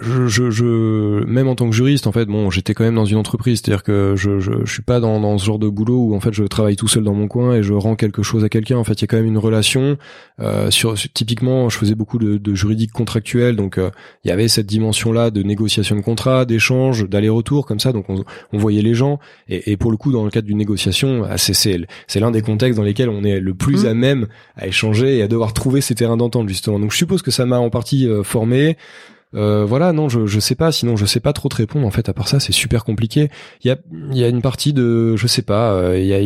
je, je, je, même en tant que juriste, en fait, bon, j'étais quand même dans une entreprise, c'est-à-dire que je, je, je suis pas dans, dans ce genre de boulot où en fait je travaille tout seul dans mon coin et je rends quelque chose à quelqu'un. En fait, il y a quand même une relation. Euh, sur, typiquement, je faisais beaucoup de, de juridique contractuel, donc euh, il y avait cette dimension-là de négociation de contrat, d'échange, d'aller-retour, comme ça. Donc on, on, voyait les gens. Et, et, pour le coup, dans le cadre d'une négociation, ah, c'est c'est l'un des contextes dans lesquels on est le plus mmh. à même à échanger et à devoir trouver ces terrains d'entente justement. Donc je suppose que ça m'a en partie euh, formé. Euh, voilà, non, je je sais pas. Sinon, je sais pas trop te répondre. En fait, à part ça, c'est super compliqué. Il y a y a une partie de, je sais pas. Euh, il y a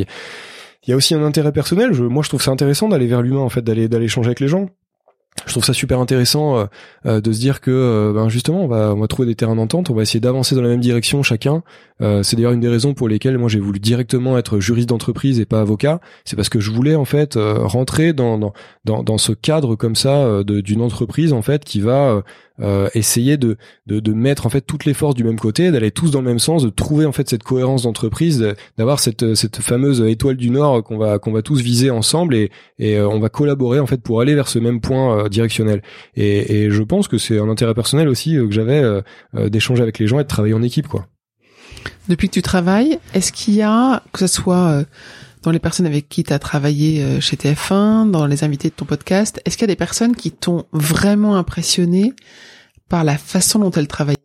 y a aussi un intérêt personnel. Je, moi, je trouve ça intéressant d'aller vers l'humain, en fait, d'aller d'aller échanger avec les gens. je trouve ça super intéressant de se dire que ben justement on va on va trouver des terrains d'entente, on va essayer d'avancer dans la même direction chacun. c'est d'ailleurs une des raisons pour lesquelles moi j'ai voulu directement être juriste d'entreprise et pas avocat. C'est parce que je voulais en fait rentrer dans dans dans, dans ce cadre comme ça d'une entreprise en fait qui va euh, essayer de, de, de mettre en fait toutes les forces du même côté, d'aller tous dans le même sens, de trouver en fait cette cohérence d'entreprise, d'avoir cette cette fameuse étoile du Nord qu'on va qu'on va tous viser ensemble et et euh, on va collaborer en fait pour aller vers ce même point euh, directionnel. Et, et je pense que c'est un intérêt personnel aussi que j'avais d'échanger avec les gens et de travailler en équipe quoi. Depuis que tu travailles, est-ce qu'il y a que ce soit dans les personnes avec qui tu as travaillé chez TF1, dans les invités de ton podcast, est-ce qu'il y a des personnes qui t'ont vraiment impressionné par la façon dont elle travaillait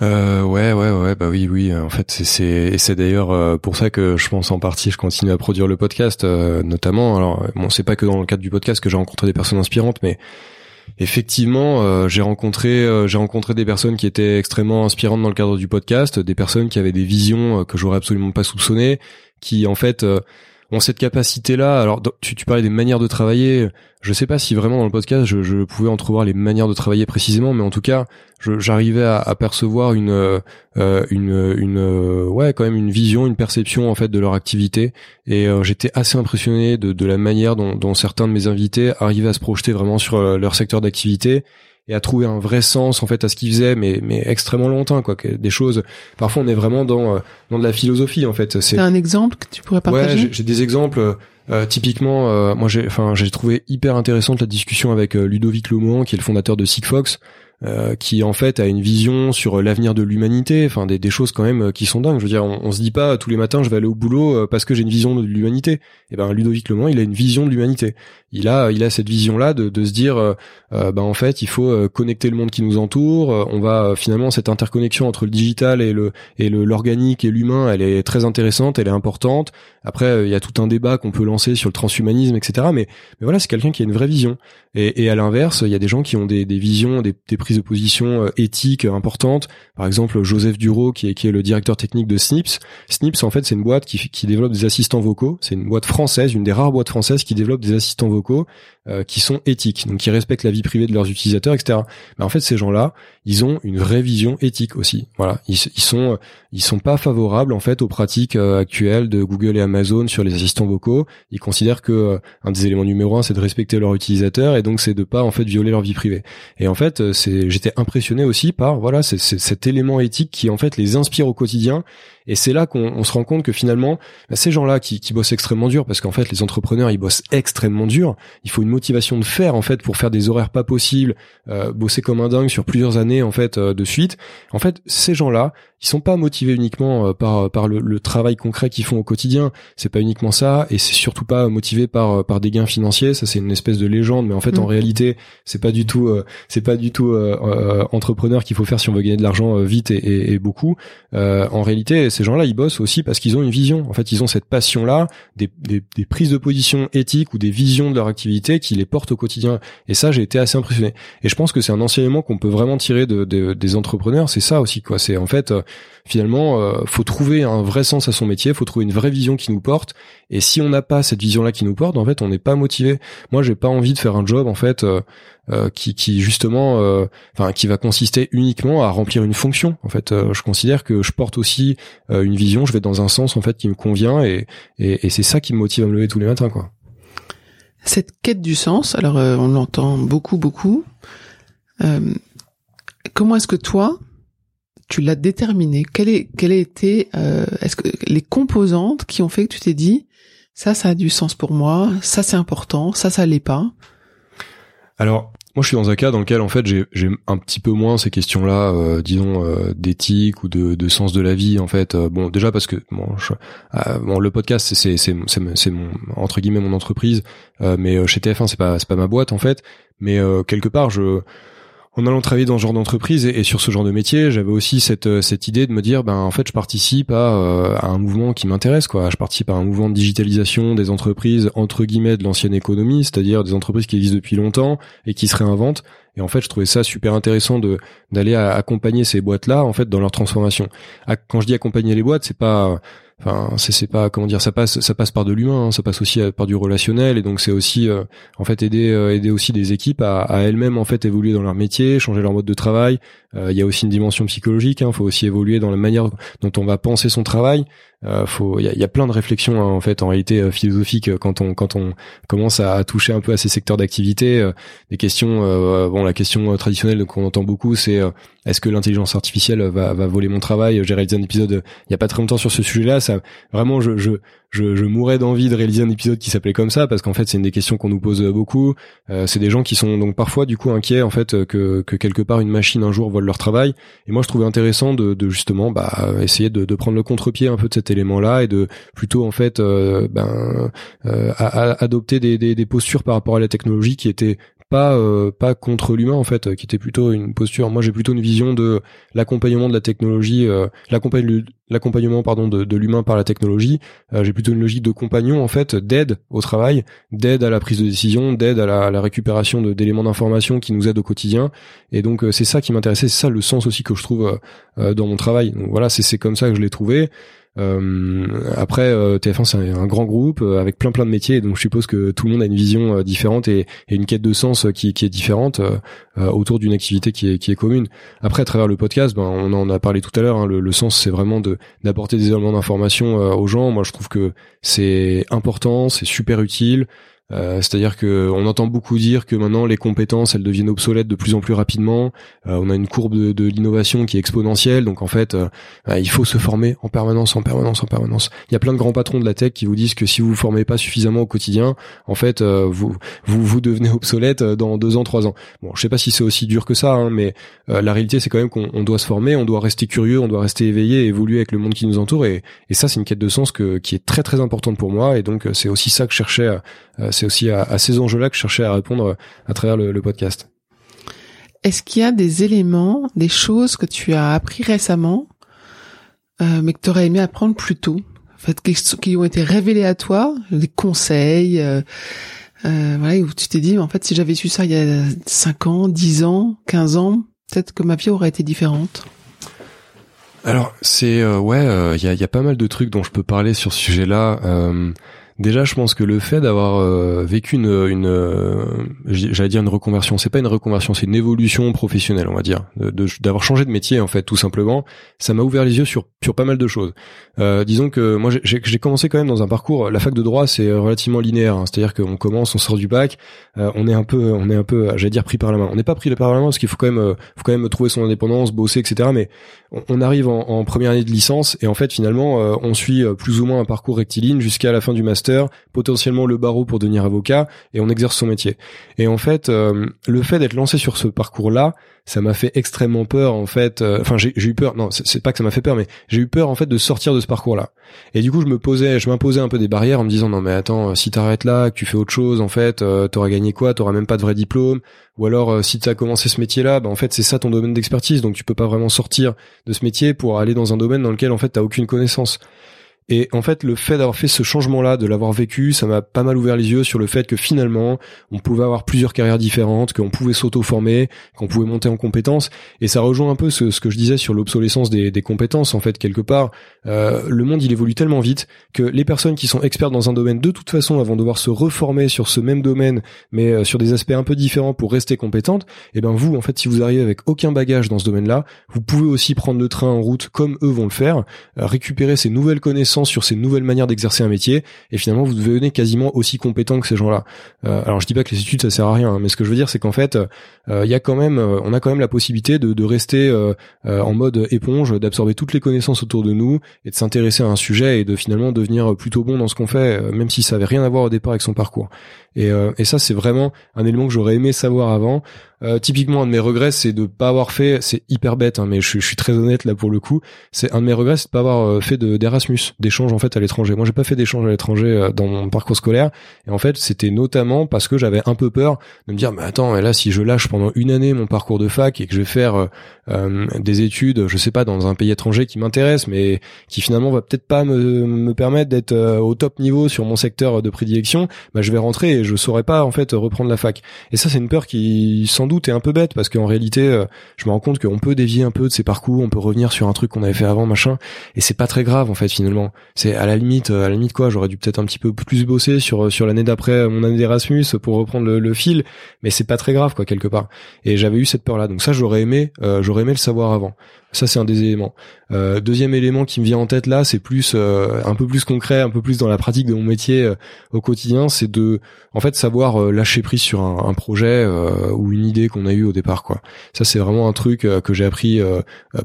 euh, ouais, ouais, ouais, bah oui, oui. En fait, c'est c'est et c'est d'ailleurs euh, pour ça que je pense en partie, je continue à produire le podcast, euh, notamment. Alors, bon, c'est pas que dans le cadre du podcast que j'ai rencontré des personnes inspirantes, mais effectivement, euh, j'ai rencontré j'ai rencontré des personnes qui étaient extrêmement inspirantes dans le cadre du podcast, des personnes qui avaient des visions que j'aurais absolument pas soupçonnées, qui en fait ont cette capacité-là. Alors, tu, tu parlais des manières de travailler. Je sais pas si vraiment dans le podcast je, je pouvais entrevoir les manières de travailler précisément, mais en tout cas, j'arrivais à, à, percevoir une, euh, une, une, ouais, quand même une vision, une perception en fait de leur activité. Et euh, j'étais assez impressionné de, la manière dont, certains de mes invités arrivaient à se projeter vraiment sur euh, leur secteur d'activité et à trouver un vrai sens en fait à ce qu'ils faisaient mais mais extrêmement longtemps quoi des choses. Parfois on est vraiment dans euh, dans de la philosophie en fait. C'est un exemple que tu pourrais partager? ouais j'ai des exemples. Euh, typiquement euh, moi j'ai enfin j'ai trouvé hyper intéressante la discussion avec Ludovic Lemoine qui est le fondateur de Sigfox euh, qui en fait a une vision sur l'avenir de l'humanité, enfin des, des, choses quand même euh, qui sont dingues. Je veux dire, on, on, se dit pas tous les matins je vais aller au boulot euh, parce que j'ai une vision de l'humanité. Et eh ben Ludovic Le il a une vision de l'humanité. Il a il a cette vision là de, de se dire euh, ben en fait il faut connecter le monde qui nous entoure. on va finalement cette interconnexion entre le digital et le et le l'organique et l'humain, elle est très intéressante, elle est importante. Après il y a tout un débat qu'on peut lancer sur le transhumanisme, etc. Mais mais voilà c'est quelqu'un qui a une vraie vision. Et, et à l'inverse il y a des gens qui ont des, des visions, des, des de position euh, éthique importante. Par exemple, Joseph Duro, qui est, le directeur technique de Snips. Snips, en fait, c'est une boîte qui, développe des assistants vocaux. C'est une boîte française, une des rares boîtes françaises qui développe des assistants vocaux euh, qui sont éthiques, donc qui respectent la vie privée de leurs utilisateurs, etc. Mais en fait, ces gens-là, ils ont une vraie vision éthique aussi. Voilà, ils, ils sont ils sont pas favorables en fait aux pratiques euh, actuelles de Google et Amazon sur les assistants vocaux. Ils considèrent que un des éléments numéro un, c'est de respecter leurs utilisateurs et donc c'est de pas en fait violer leur vie privée. Et en fait, c'est j'étais impressionné aussi par voilà cet élément éthique qui en fait les inspire au quotidien et c'est là qu'on se rend compte que finalement, bah, ces gens-là qui, qui bossent extrêmement dur, parce qu'en fait, les entrepreneurs, ils bossent extrêmement dur. Il faut une motivation de faire, en fait, pour faire des horaires pas possibles, euh, bosser comme un dingue sur plusieurs années, en fait, euh, de suite. En fait, ces gens-là, ils sont pas motivés uniquement euh, par par le, le travail concret qu'ils font au quotidien. C'est pas uniquement ça, et c'est surtout pas motivé par par des gains financiers. Ça, c'est une espèce de légende, mais en fait, en mm. réalité, c'est pas du tout c'est pas du tout entrepreneur qu'il faut faire si on veut gagner de l'argent vite et, et, et beaucoup. en réalité, ces gens-là, ils bossent aussi parce qu'ils ont une vision. En fait, ils ont cette passion-là, des, des, prises de position éthiques ou des visions de leur activité qui les portent au quotidien. Et ça, j'ai été assez impressionné. Et je pense que c'est un enseignement qu'on peut vraiment tirer de, de, des entrepreneurs. C'est ça aussi, quoi. C'est en fait, euh, finalement, euh, faut trouver un vrai sens à son métier, faut trouver une vraie vision qui nous porte. Et si on n'a pas cette vision-là qui nous porte, en fait, on n'est pas motivé. Moi, j'ai pas envie de faire un job, en fait. Euh, euh, qui, qui justement, euh, enfin, qui va consister uniquement à remplir une fonction. En fait, euh, je considère que je porte aussi une vision. Je vais dans un sens en fait qui me convient et, et, et c'est ça qui me motive à me lever tous les matins, quoi. Cette quête du sens, alors on l'entend beaucoup, beaucoup. comment est-ce que toi, tu l'as déterminé Quelle est, quelle a été, est-ce que les composantes qui ont fait que tu t'es dit, ça, ça a du sens pour moi, ça c'est important, ça, ça l'est pas? Alors, moi, je suis dans un cas dans lequel, en fait, j'ai un petit peu moins ces questions-là, euh, disons, euh, d'éthique ou de, de, sens de la vie, en fait. Euh, bon, déjà parce que bon, bon le podcast, c'est c'est mon entre guillemets mon entreprise, mais chez TF1, c'est pas c'est pas ma boîte, en fait. Mais quelque part, je en allant travailler dans ce genre d'entreprise et, sur ce genre de métier, j'avais aussi cette euh, cette idée de me dire ben en fait je participe à, euh, à un mouvement qui m'intéresse quoi. Je participe à un mouvement de digitalisation des entreprises entre guillemets de l'ancienne économie, c'est-à-dire des entreprises qui existent depuis longtemps et qui se réinventent. Et en fait, je trouvais ça super intéressant de d'aller accompagner ces boîtes là en fait dans leur transformation. Quand je dis accompagner les boîtes, c'est pas enfin c'est pas comment dire ça passe ça passe par de l'humain hein, ça passe aussi par du relationnel et donc c'est aussi euh, en fait aider euh, aider aussi des équipes à, elles-mêmes en fait évoluer dans leur métier changer leur mode de travail. Euh, il y a aussi une dimension psychologique il hein, faut aussi évoluer dans la manière dont on va penser son travail euh, faut il y a, plein de réflexions hein, en fait en réalité euh, philosophiques euh, quand on quand on commence à, toucher un peu à ces secteurs d'activité des questions bon la question traditionnelle qu'on entend beaucoup c'est est-ce que l'intelligence artificielle va, va voler mon travail? J'ai réalisé un épisode il y a pas très longtemps sur ce sujet-là ça vraiment je je, je mourrais d'envie de réaliser un épisode qui s'appelait comme ça parce qu'en fait c'est une des questions qu'on nous pose beaucoup. C'est des gens qui sont donc parfois du coup inquiets en fait que que quelque part une machine un jour vole leur travail. Et moi je trouvais intéressant de, justement bah essayer de, prendre le contre-pied un peu de cette élément-là et de plutôt en fait euh, ben euh, adopter des, des, des, postures par rapport à la technologie qui étaient pas euh, pas contre l'humain en fait qui était plutôt une posture. Moi j'ai plutôt une vision de l'accompagnement de la technologie euh, l'accompagnement pardon de, de l'humain par la technologie. J'ai plutôt une logique de compagnon en fait d'aide au travail d'aide à la prise de décision d'aide à la, à la récupération d'éléments d'information qui nous aident au quotidien. Et donc c'est ça qui m'intéressait c'est ça le sens aussi que je trouve dans mon travail. Donc voilà c'est comme ça que je l'ai trouvé. euh, après, euh, TF1 c'est un, grand groupe euh, avec plein plein de métiers, donc je suppose que tout le monde a une vision différente et, une quête de sens qui, qui est différente autour d'une activité qui est, qui est commune. Après, à travers le podcast, ben, on en a parlé tout à l'heure. Hein, le, le, sens, c'est vraiment de d'apporter des éléments d'information aux gens. Moi, je trouve que c'est important, c'est super utile. Euh, c'est-à-dire que on entend beaucoup dire que maintenant les compétences elles deviennent obsolètes de plus en plus rapidement. Euh, on a une courbe de, de l'innovation qui est exponentielle, donc en fait euh, il faut se former en permanence, en permanence, en permanence. Il y a plein de grands patrons de la tech qui vous disent que si vous vous formez pas suffisamment au quotidien, en fait vous vous vous devenez [laughs] obsolète dans deux ans, trois ans. Bon, je sais pas si c'est aussi dur que ça, hein, mais la réalité c'est quand même qu'on doit se former, on doit rester curieux, on doit rester éveillé, évoluer avec le monde qui nous entoure, et, et ça c'est une quête de sens que, qui est très très importante pour moi, et donc c'est aussi ça que cherchais c'est aussi à, ces enjeux-là que je cherchais à répondre à travers le, podcast. Est-ce qu'il y a des éléments, des choses que tu as appris récemment, euh, mais que tu aurais aimé apprendre plus tôt? En fait, qui ont été révélés à toi, des conseils, euh, euh, voilà, où tu t'es dit, en fait, si j'avais su ça il y a 5 ans, 10 ans, 15 ans, peut-être que ma vie aurait été différente? Alors, c'est ouais, il y, a, y, a, pas mal de trucs dont je peux parler sur ce sujet-là. Déjà, je pense que le fait d'avoir euh, vécu une, une euh, j'allais dire une reconversion, c'est pas une reconversion, c'est une évolution professionnelle, on va dire, d'avoir changé de métier en fait, tout simplement, ça m'a ouvert les yeux sur sur pas mal de choses. Euh, disons que moi, j'ai commencé quand même dans un parcours. La fac de droit, c'est relativement linéaire, hein, c'est-à-dire qu'on commence, on sort du bac, on est un peu, on est un peu, j'allais dire pris par la main. On n'est pas pris par la main parce qu'il faut quand même, faut quand même trouver son indépendance, bosser, etc. Mais on, arrive en, en, première année de licence et en fait, finalement, on suit plus ou moins un parcours rectiligne jusqu'à la fin du master potentiellement le barreau pour devenir avocat, et on exerce son métier. Et en fait, euh, le fait d'être lancé sur ce parcours-là, ça m'a fait extrêmement peur en fait. Euh, enfin, j'ai eu peur. Non, c'est pas que ça m'a fait peur, mais j'ai eu peur en fait de sortir de ce parcours-là. Et du coup, je me posais, je m'imposais un peu des barrières en me disant non mais attends, si t'arrêtes là, que tu fais autre chose, en fait, euh, t'auras gagné quoi T'auras même pas de vrai diplôme. Ou alors, euh, si t'as commencé ce métier-là, bah en fait c'est ça ton domaine d'expertise, donc tu peux pas vraiment sortir de ce métier pour aller dans un domaine dans lequel en fait t'as aucune connaissance. Et en fait, le fait d'avoir fait ce changement-là, de l'avoir vécu, ça m'a pas mal ouvert les yeux sur le fait que finalement, on pouvait avoir plusieurs carrières différentes, qu'on pouvait s'auto-former, qu'on pouvait monter en compétences. Et ça rejoint un peu ce, ce que je disais sur l'obsolescence des, des, compétences. En fait, quelque part, euh, le monde il évolue tellement vite que les personnes qui sont expertes dans un domaine, de toute façon, vont devoir se reformer sur ce même domaine, mais euh, sur des aspects un peu différents pour rester compétentes. Et ben vous, en fait, si vous arrivez avec aucun bagage dans ce domaine-là, vous pouvez aussi prendre le train en route comme eux vont le faire, euh, récupérer ces nouvelles connaissances sur ces nouvelles manières d'exercer un métier et finalement vous devenez quasiment aussi compétent que ces gens-là. Euh, alors je dis pas que les études ça sert à rien, hein, mais ce que je veux dire c'est qu'en fait euh, il y a quand même euh, on a quand même la possibilité de, rester en mode éponge, d'absorber toutes les connaissances autour de nous et de s'intéresser à un sujet et de finalement devenir plutôt bon dans ce qu'on fait, même si ça avait rien à voir au départ avec son parcours. Et, et ça c'est vraiment un élément que j'aurais aimé savoir avant. Typiquement, un de mes regrets, c'est de pas avoir fait. C'est hyper bête, hein, mais je, suis très honnête là pour le coup. C'est un de mes regrets, c'est de pas avoir fait d'Erasmus, d'échange en fait à l'étranger. Moi, j'ai pas fait d'échange à l'étranger euh, dans mon parcours scolaire. Et en fait, c'était notamment parce que j'avais un peu peur de me dire, mais attends, et là, si je lâche pendant une année mon parcours de fac et que je vais faire des études, je sais pas, dans un pays étranger qui m'intéresse, mais qui finalement va peut-être pas me, me permettre d'être au top niveau sur mon secteur de prédilection, bah, je vais rentrer et je saurais pas en fait reprendre la fac. Et ça, c'est une peur qui sans doute est un peu bête parce qu'en réalité, euh, je me rends compte qu'on peut dévier un peu de ses parcours, on peut revenir sur un truc qu'on avait fait avant, machin, et c'est pas très grave en fait finalement. C'est à la limite, à la limite quoi, j'aurais dû peut-être un petit peu plus bosser sur sur l'année d'après mon année d'Erasmus pour reprendre le, fil, mais c'est pas très grave quoi quelque part. Et j'avais eu cette peur là, donc ça j'aurais aimé, euh, j'aurais aimé le savoir avant. Ça c'est un des éléments. Euh, deuxième élément qui me vient en tête là, c'est plus euh, un peu plus concret, un peu plus dans la pratique de mon métier euh, au quotidien, c'est de en fait savoir lâcher prise sur un, un projet ou une idée qu'on a eue au départ quoi. Ça c'est vraiment un truc que j'ai appris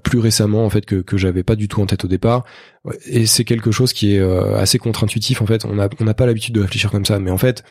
plus récemment en fait que que j'avais pas du tout en tête au départ et c'est quelque chose qui est assez contre-intuitif en fait. On a on n'a pas l'habitude de réfléchir comme ça, mais en fait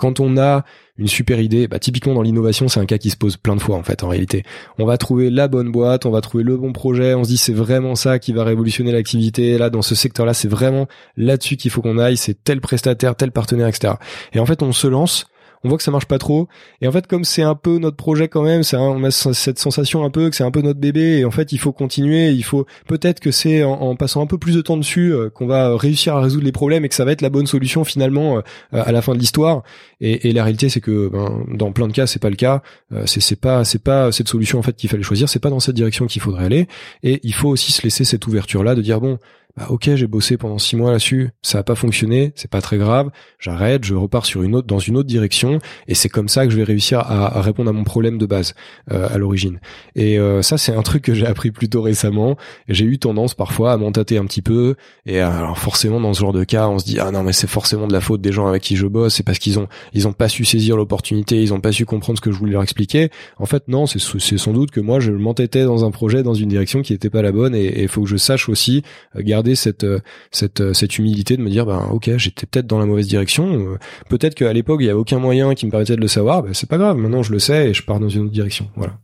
quand on a une super idée, bah typiquement dans l'innovation, c'est un cas qui se pose plein de fois en fait en réalité. On va trouver la bonne boîte, on va trouver le bon projet, on se dit c'est vraiment ça qui va révolutionner l'activité. Là dans ce secteur-là, c'est vraiment là-dessus qu'il faut qu'on aille, c'est tel prestataire, tel partenaire, etc. Et en fait, on se lance on voit que ça marche pas trop. Et en fait, comme c'est un peu notre projet quand même, c'est on a cette sensation un peu que c'est un peu notre bébé. Et en fait, il faut continuer. Il faut peut-être que c'est en, passant un peu plus de temps dessus euh, qu'on va réussir à résoudre les problèmes et que ça va être la bonne solution finalement euh, à la fin de l'histoire. Et, la réalité, c'est que ben, dans plein de cas, c'est pas le cas. Euh, c'est pas c'est pas cette solution en fait qu'il fallait choisir. C'est pas dans cette direction qu'il faudrait aller. Et il faut aussi se laisser cette ouverture là de dire bon bah, ok j'ai bossé pendant six mois là-dessus, ça a pas fonctionné, c'est pas très grave, j'arrête, je repars sur une autre dans une autre direction et c'est comme ça que je vais réussir à, répondre à mon problème de base euh, à l'origine. Et euh, ça c'est un truc que j'ai appris plutôt récemment. J'ai eu tendance parfois à m'entâter un petit peu et alors forcément dans ce genre de cas on se dit ah non mais c'est forcément de la faute des gens avec qui je bosse, c'est parce qu'ils ont ils ont pas su saisir l'opportunité, ils ont pas su comprendre ce que je voulais leur expliquer. En fait non c'est sans doute que moi je m'entêtais dans un projet dans une direction qui était pas la bonne et il faut que je sache aussi euh, cette euh, cette euh, cette humilité de me dire ben ok j'étais peut-être dans la mauvaise direction euh, peut-être qu'à l'époque il y avait aucun moyen qui me permettait de le savoir ben, c'est pas grave maintenant je le sais et je pars dans une autre direction voilà.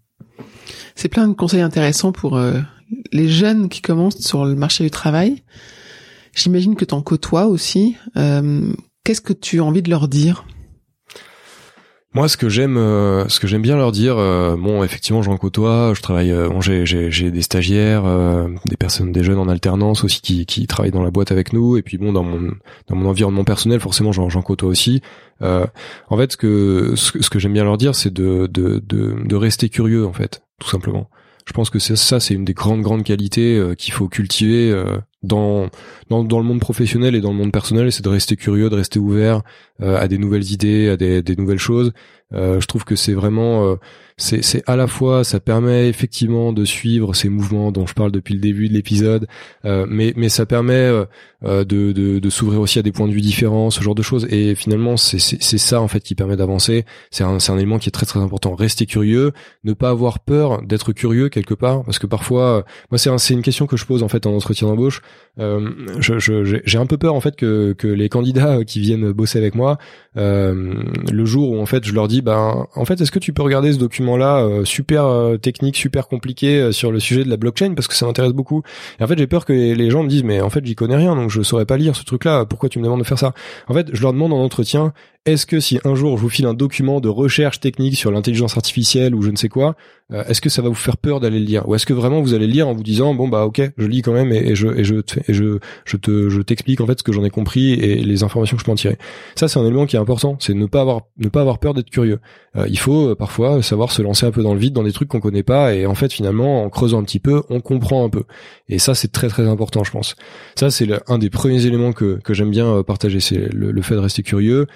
C'est plein de conseils intéressants pour les jeunes qui commencent sur le marché du travail. J'imagine que tu en côtoies aussi. Qu'est-ce que tu as envie de leur dire? Moi, ce que j'aime, euh, ce que j'aime bien leur dire, euh, bon, effectivement, j'en côtoie. Je travaille, euh, bon, j'ai, j'ai, des stagiaires, des personnes, des jeunes en alternance aussi qui, qui travaillent dans la boîte avec nous. Et puis bon, dans mon dans mon environnement personnel, forcément, j'en, j'en côtoie aussi. en fait, ce que ce, que j'aime bien leur dire, c'est de, de de de rester curieux, en fait, tout simplement. Je pense que c'est ça, c'est une des grandes grandes qualités qu'il faut cultiver dans, dans, dans le monde professionnel et dans le monde personnel, c'est de rester curieux, de rester ouvert euh, à des nouvelles idées, à des, des nouvelles choses. Euh, je trouve que c'est vraiment, euh, c'est, à la fois, ça permet effectivement de suivre ces mouvements dont je parle depuis le début de l'épisode, euh, mais, mais ça permet euh, euh, de, de, de s'ouvrir aussi à des points de vue différents, ce genre de choses. Et finalement, c'est, ça en fait qui permet d'avancer. C'est un, un élément qui est très très important. Rester curieux, ne pas avoir peur d'être curieux quelque part, parce que parfois, moi c'est, c'est une question que je pose en fait en entretien d'embauche. Euh, je, j'ai un peu peur en fait que, que les candidats qui viennent bosser avec moi, le jour où en fait je leur dis ben en fait est-ce que tu peux regarder ce document là euh, super euh, technique super compliqué euh, sur le sujet de la blockchain? Parce que ça m'intéresse beaucoup. Et en fait j'ai peur que les gens me disent mais en fait j'y connais rien donc je saurais pas lire ce truc là pourquoi tu me demandes de faire ça? En fait je leur demande en entretien est-ce que si un jour je vous file un document de recherche technique sur l'intelligence artificielle ou je ne sais quoi, euh, est-ce que ça va vous faire peur d'aller le lire? Ou est-ce que vraiment vous allez le lire en vous disant bon bah ok je lis quand même et, je je je je te je t'explique en fait ce que j'en ai compris et les informations que je peux en tirer. Ça c'est un élément qui est important, c'est ne pas avoir ne pas avoir peur d'être curieux. Euh, il faut euh, parfois savoir se lancer un peu dans le vide dans des trucs qu'on connaît pas et en fait finalement en creusant un petit peu on comprend un peu et ça c'est très très important je pense. Ça c'est un des premiers éléments que que j'aime bien partager c'est le fait de rester curieux.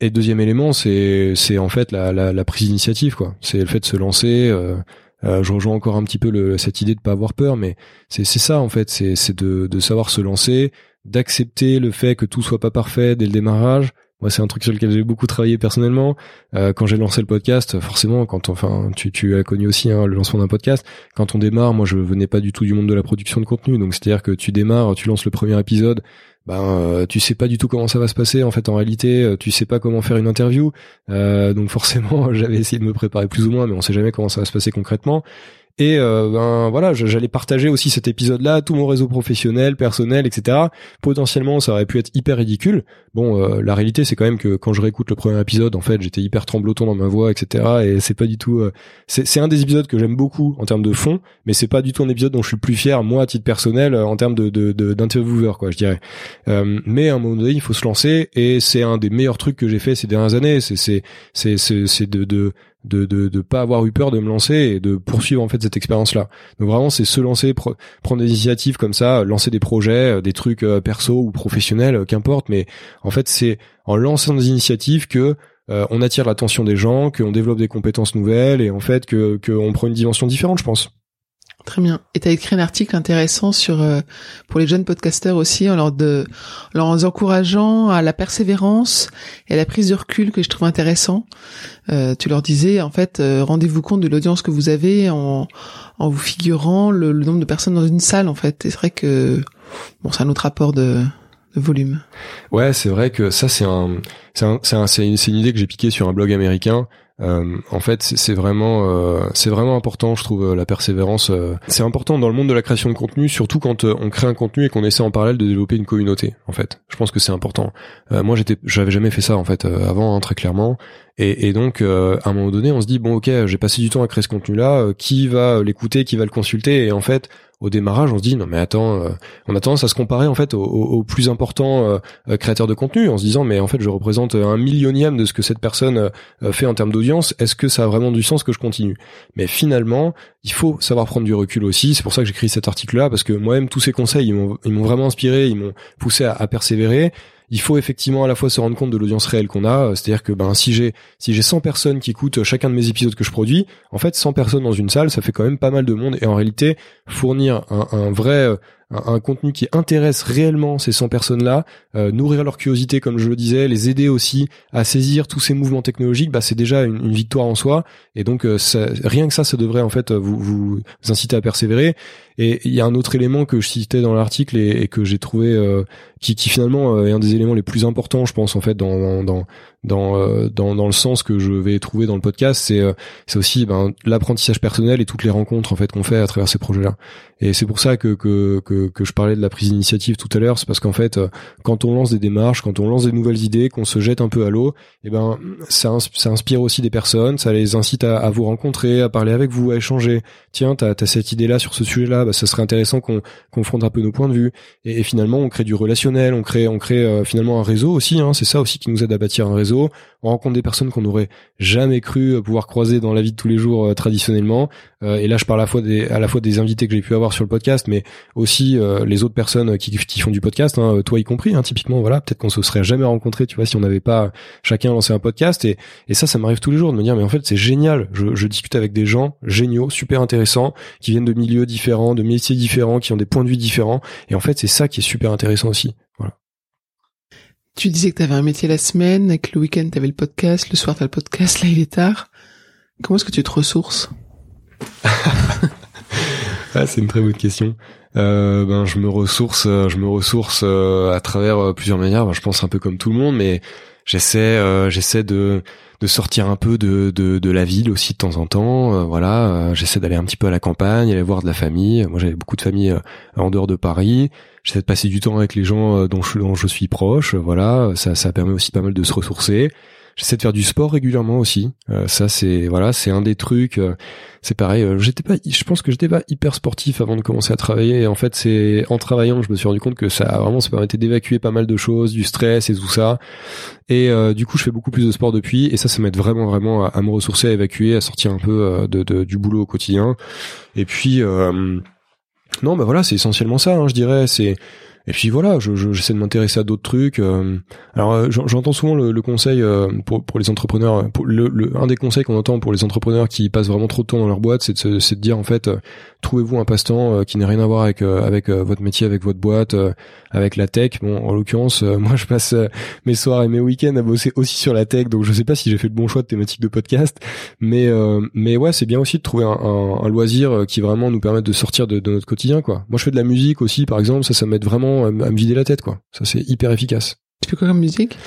Et deuxième élément, c'est c'est en fait la, la, la prise d'initiative, quoi. C'est le fait de se lancer. Euh, euh, je rejoins encore un petit peu le, cette idée de pas avoir peur, mais c'est c'est ça en fait. C'est c'est de de savoir se lancer, d'accepter le fait que tout soit pas parfait dès le démarrage. Moi, c'est un truc sur lequel j'ai beaucoup travaillé personnellement. Euh, quand j'ai lancé le podcast, forcément, quand enfin, tu, tu as connu aussi hein, le lancement d'un podcast. Quand on démarre, moi, je venais pas du tout du monde de la production de contenu, donc c'est-à-dire que tu démarres, tu lances le premier épisode, ben euh, tu sais pas du tout comment ça va se passer en fait en réalité euh, tu sais pas comment faire une interview. Euh, donc forcément [laughs] j'avais essayé de me préparer plus ou moins mais on sait jamais comment ça va se passer concrètement et euh, ben voilà, j'allais partager aussi cet épisode-là, tout mon réseau professionnel, personnel, etc. Potentiellement, ça aurait pu être hyper ridicule. Bon, euh, la réalité, c'est quand même que quand je réécoute le premier épisode, en fait, j'étais hyper tremblotant dans ma voix, etc. Et c'est pas du tout. Euh, c'est un des épisodes que j'aime beaucoup en termes de fond, mais c'est pas du tout un épisode dont je suis plus fier moi à titre personnel en termes de d'intervieweur, de, quoi, je dirais. mais à un moment donné, il faut se lancer, et c'est un des meilleurs trucs que j'ai fait ces dernières années. C'est c'est c'est c'est de, de de, de de pas avoir eu peur de me lancer et de poursuivre en fait cette expérience là. Donc vraiment c'est se lancer, prendre des initiatives comme ça, lancer des projets, des trucs perso ou professionnels, qu'importe. Mais en fait c'est en lançant des initiatives que on attire l'attention des gens, qu'on développe des compétences nouvelles et en fait que qu'on prend une dimension différente, je pense. Très bien. Et tu as écrit un article intéressant sur euh, pour les jeunes podcasteurs aussi, en leur, de, leur encourageant à la persévérance et à la prise de recul que je trouve intéressant. Euh, tu leur disais, en fait, euh, rendez-vous compte de l'audience que vous avez en, en vous figurant le, nombre de personnes dans une salle, en fait. c'est vrai que bon, c'est un autre rapport de, de volume. Ouais, c'est vrai que ça, c'est c'est un, un, une, une idée que j'ai piquée sur un blog américain. Euh, en fait, c'est vraiment, euh, c'est vraiment important, je trouve, la persévérance. Euh, c'est important dans le monde de la création de contenu, surtout quand on crée un contenu et qu'on essaie en parallèle de développer une communauté. En fait, je pense que c'est important. moi, j'étais, j'avais jamais fait ça en fait avant, hein, très clairement. Et, donc, à un moment donné, on se dit bon, ok, j'ai passé du temps à créer ce contenu-là. qui va l'écouter, qui va le consulter? Et en fait, au démarrage, on se dit non mais attends, euh, on a tendance à se comparer en fait aux, plus importants euh, euh, de contenu en se disant mais en fait je représente un millionième de ce que cette personne fait en termes d'audience. Est-ce que ça a vraiment du sens que je continue? Mais finalement, il faut savoir prendre du recul aussi. C'est pour ça que j'écris cet article-là parce que moi-même tous ces conseils ils m'ont vraiment inspiré, ils m'ont poussé à persévérer il faut effectivement à la fois se rendre compte de l'audience réelle qu'on a, c'est-à-dire que ben si j'ai si j'ai 100 personnes qui écoutent chacun de mes épisodes que je produis, en fait 100 personnes dans une salle, ça fait quand même pas mal de monde et en réalité fournir un, un vrai un, contenu qui intéresse réellement ces 100 personnes-là, euh, nourrir leur curiosité, comme je le disais, les aider aussi à saisir tous ces mouvements technologiques, bah, c'est déjà une, victoire en soi. Et donc, euh, rien que ça, ça devrait en fait vous, vous inciter à persévérer. Et il y a un autre élément que je citais dans l'article et, que j'ai trouvé euh, qui, qui, finalement est un des éléments les plus importants, je pense en fait dans dans dans dans, dans le sens que je vais trouver dans le podcast, c'est c'est aussi ben, l'apprentissage personnel et toutes les rencontres en fait qu'on fait à travers ces projets-là. Et c'est pour ça que, que, que, que, je parlais de la prise d'initiative tout à l'heure, c'est parce qu'en fait, euh, quand on lance des démarches, quand on lance des nouvelles idées, qu'on se jette un peu à l'eau, et eh ben ça, ça inspire aussi des personnes, ça les incite à, à vous rencontrer, à parler avec vous, à échanger. Tiens, t'as as cette idée-là sur ce sujet-là, bah, ça serait intéressant qu'on confronte un peu nos points de vue. Et, finalement, on crée du relationnel, on crée, on crée euh, finalement un réseau aussi. Hein, c'est ça aussi qui nous aide à bâtir un réseau. On rencontre des personnes qu'on n'aurait jamais cru pouvoir croiser dans la vie de tous les jours euh, traditionnellement. et là, je parle à la fois des, à la fois des invités que j'ai pu avoir sur le podcast, mais aussi euh, les autres personnes qui, qui font du podcast, hein, toi y compris, hein, typiquement, voilà, peut-être qu'on se serait jamais rencontrés, tu vois, si on n'avait pas chacun lancé un podcast. Et, et ça, ça m'arrive tous les jours de me dire, mais en fait, c'est génial. Je, je discute avec des gens géniaux, super intéressants, qui viennent de milieux différents, de métiers différents, qui ont des points de vue différents. Et en fait, c'est ça qui est super intéressant aussi. Voilà. Tu disais que tu avais un métier la semaine, que le week-end tu avais le podcast, le soir tu le podcast, là il est tard. Comment est-ce que tu te ressources? Ah, c'est une très bonne question. Euh, ben je me ressource, euh, je me ressource euh, à travers plusieurs manières. Ben, je pense un peu comme tout le monde, mais j'essaie, j'essaie de de sortir un peu de, de, de la ville aussi de temps en temps. voilà, j'essaie d'aller un petit peu à la campagne, aller voir de la famille. Moi, j'avais beaucoup de famille en dehors de Paris. J'essaie de passer du temps avec les gens dont je, dont je suis proche. Voilà, ça, ça permet aussi pas mal de se ressourcer. J'essaie de faire du sport régulièrement aussi. Euh, ça c'est voilà, c'est un des trucs. Euh, c'est pareil. Euh, j'étais pas, je pense que j'étais pas hyper sportif avant de commencer à travailler. Et en fait, c'est en travaillant je me suis rendu compte que ça vraiment ça permettait d'évacuer pas mal de choses, du stress et tout ça. Et du coup, je fais beaucoup plus de sport depuis. Et ça, ça m'aide vraiment vraiment à, me ressourcer, à évacuer, à sortir un peu de, de, du boulot au quotidien. Et puis non, bah voilà, c'est essentiellement ça. Hein, je dirais, c'est et puis voilà, je, j'essaie de m'intéresser à d'autres trucs. Euh. alors euh, j'entends souvent le, conseil euh, pour, pour les entrepreneurs. Pour le, le, un des conseils qu'on entend pour les entrepreneurs qui passent vraiment trop de temps dans leur boîte, c'est de, c'est de dire en fait, trouvez-vous un passe-temps qui n'a rien à voir avec avec votre métier, avec votre boîte, avec la tech? Bon, en l'occurrence, [laughs] moi je passe mes soirs et mes week-ends à bosser aussi sur la tech, donc je sais pas si j'ai fait le bon choix de thématique de podcast, mais mais ouais, c'est bien aussi de trouver un, un, un, loisir qui vraiment nous permette de sortir de, de notre quotidien, quoi. Moi, je fais de la musique aussi, par exemple, ça, ça m'aide vraiment à, me vider la tête, quoi. Ça, c'est hyper efficace. Tu fais quoi comme musique?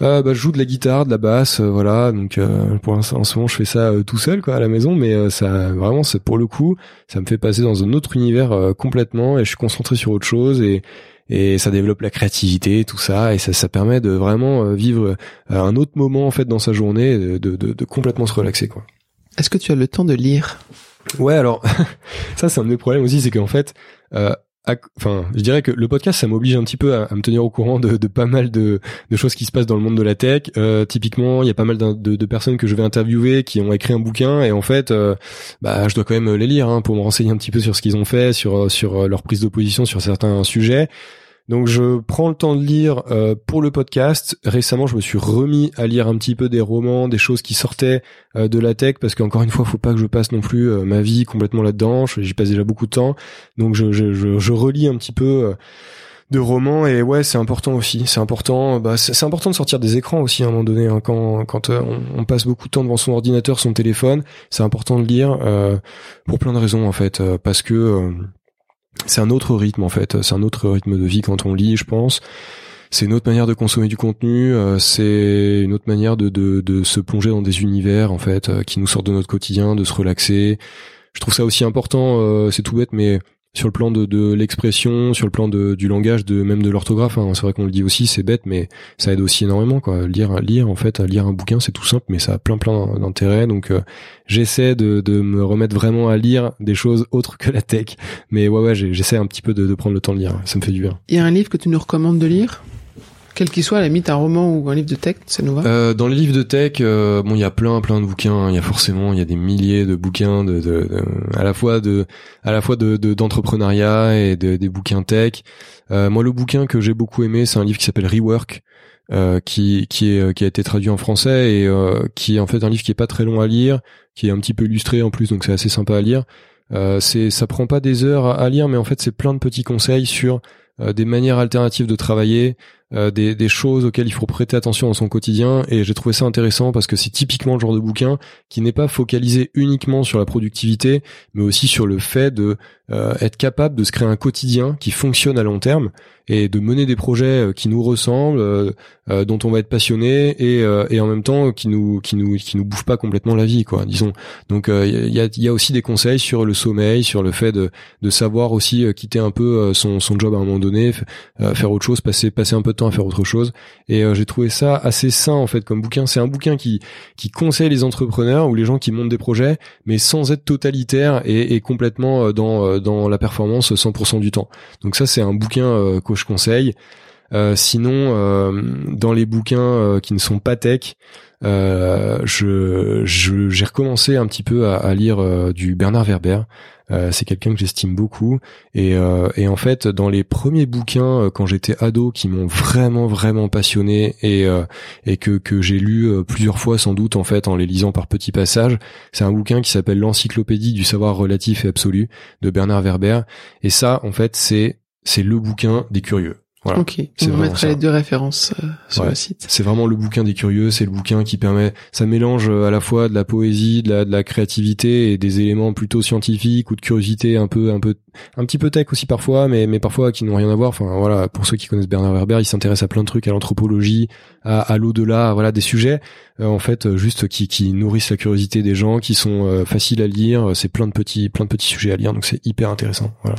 Euh, bah, je joue de la guitare, de la basse, euh, voilà. Donc euh, pour l'instant, en ce moment, je fais ça tout seul, quoi, à la maison. Mais ça, vraiment, c'est pour le coup, ça me fait passer dans un autre univers complètement, et je suis concentré sur autre chose, et et ça développe la créativité, tout ça, et ça, ça permet de vraiment vivre un autre moment en fait dans sa journée, de, de, de complètement se relaxer, quoi. Est-ce que tu as le temps de lire? Ouais, alors [laughs] ça, c'est un de mes problèmes aussi, c'est qu'en fait. Euh, enfin, je dirais que le podcast, ça m'oblige un petit peu à, me tenir au courant de, pas mal de, choses qui se passent dans le monde de la tech. Euh, typiquement, il y a pas mal de, de, personnes que je vais interviewer qui ont écrit un bouquin et en fait, euh, bah, je dois quand même les lire hein, pour me renseigner un petit peu sur ce qu'ils ont fait, sur sur leur prise de position sur certains sujets. Donc je prends le temps de lire euh, pour le podcast. Récemment, je me suis remis à lire un petit peu des romans, des choses qui sortaient euh, de la tech, parce qu'encore une fois, faut pas que je passe non plus euh, ma vie complètement là-dedans. J'y passe déjà beaucoup de temps, donc je, relis un petit peu de romans et ouais, c'est important aussi. C'est important. Bah, c'est important de sortir des écrans aussi à un moment donné. Hein, quand quand on, on, passe beaucoup de temps devant son ordinateur, son téléphone, c'est important de lire pour plein de raisons en fait, parce que c'est un autre rythme en fait, c'est un autre rythme de vie quand on lit, je pense. C'est une autre manière de consommer du contenu, euh, c'est une autre manière de, se plonger dans des univers en fait euh, qui nous sortent de notre quotidien, de se relaxer. Je trouve ça aussi important, euh, c'est tout bête, mais sur le plan de, de l'expression, sur le plan de, du langage, de même de l'orthographe. Hein. C'est vrai qu'on le dit aussi, c'est bête, mais ça aide aussi énormément. Quoi. Lire, lire en fait, lire un bouquin, c'est tout simple, mais ça a plein plein d'intérêt. Donc euh, j'essaie de, de me remettre vraiment à lire des choses autres que la tech. Mais ouais, ouais, j'essaie un petit peu de, prendre le temps de lire. Ça me fait du bien. Y a un livre que tu nous recommandes de lire? Quel qu'il soit, à la limite, un roman ou un livre de tech, ça nous euh, Dans les livres de tech, euh, bon, il y a plein, plein de bouquins. Il y a forcément, il y a des milliers de bouquins de, de, à la fois de, à la fois de d'entrepreneuriat et de, des bouquins tech. Euh, moi, le bouquin que j'ai beaucoup aimé, c'est un livre qui s'appelle Rework, euh, qui qui est qui a été traduit en français et euh, qui est en fait un livre qui est pas très long à lire, qui est un petit peu illustré en plus, donc c'est assez sympa à lire. Euh, c'est ça prend pas des heures à lire, mais en fait c'est plein de petits conseils sur des manières alternatives de travailler, euh, des, des, choses auxquelles il faut prêter attention dans son quotidien et j'ai trouvé ça intéressant parce que c'est typiquement le genre de bouquin qui n'est pas focalisé uniquement sur la productivité mais aussi sur le fait de euh, être capable de se créer un quotidien qui fonctionne à long terme et de mener des projets euh, qui nous ressemblent, euh, dont on va être passionné et, et en même temps qui nous qui nous qui nous bouffent pas complètement la vie quoi disons. Donc il y a, y, a, aussi des conseils sur le sommeil, sur le fait de de savoir aussi quitter un peu son son job à un moment donné, faire autre chose, passer passer un peu de à faire autre chose et j'ai trouvé ça assez sain en fait comme bouquin. C'est un bouquin qui qui conseille les entrepreneurs ou les gens qui montent des projets mais sans être totalitaire et, et complètement dans dans la performance 100% du temps. Donc ça, c'est un bouquin euh, que je conseille. Euh, sinon, euh, dans les bouquins qui ne sont pas tech, je j'ai recommencé un petit peu à, lire du Bernard Werber. C'est quelqu'un que j'estime beaucoup. Et, et en fait dans les premiers bouquins quand j'étais ado qui m'ont vraiment vraiment passionné et et que que j'ai lu plusieurs fois sans doute en fait en les lisant par petits passages c'est un bouquin qui s'appelle l'encyclopédie du savoir relatif et absolu de Bernard Werber. Et ça en fait c'est c'est le bouquin des curieux voilà. Ok, va mettre les deux références euh, sur le site. C'est vraiment le bouquin des curieux, c'est le bouquin qui permet, ça mélange euh, à la fois de la poésie, de la, de la créativité et des éléments plutôt scientifiques ou de curiosité un peu, un peu, un petit peu tech aussi parfois, mais, mais parfois qui n'ont rien à voir. Enfin voilà, pour ceux qui connaissent Bernard Werber, il s'intéresse à plein de trucs, à l'anthropologie, à, à l'au-delà, voilà des sujets euh, en fait juste qui, qui nourrissent la curiosité des gens, qui sont faciles à lire. C'est plein de petits, plein de petits sujets à lire, donc c'est hyper intéressant. Voilà.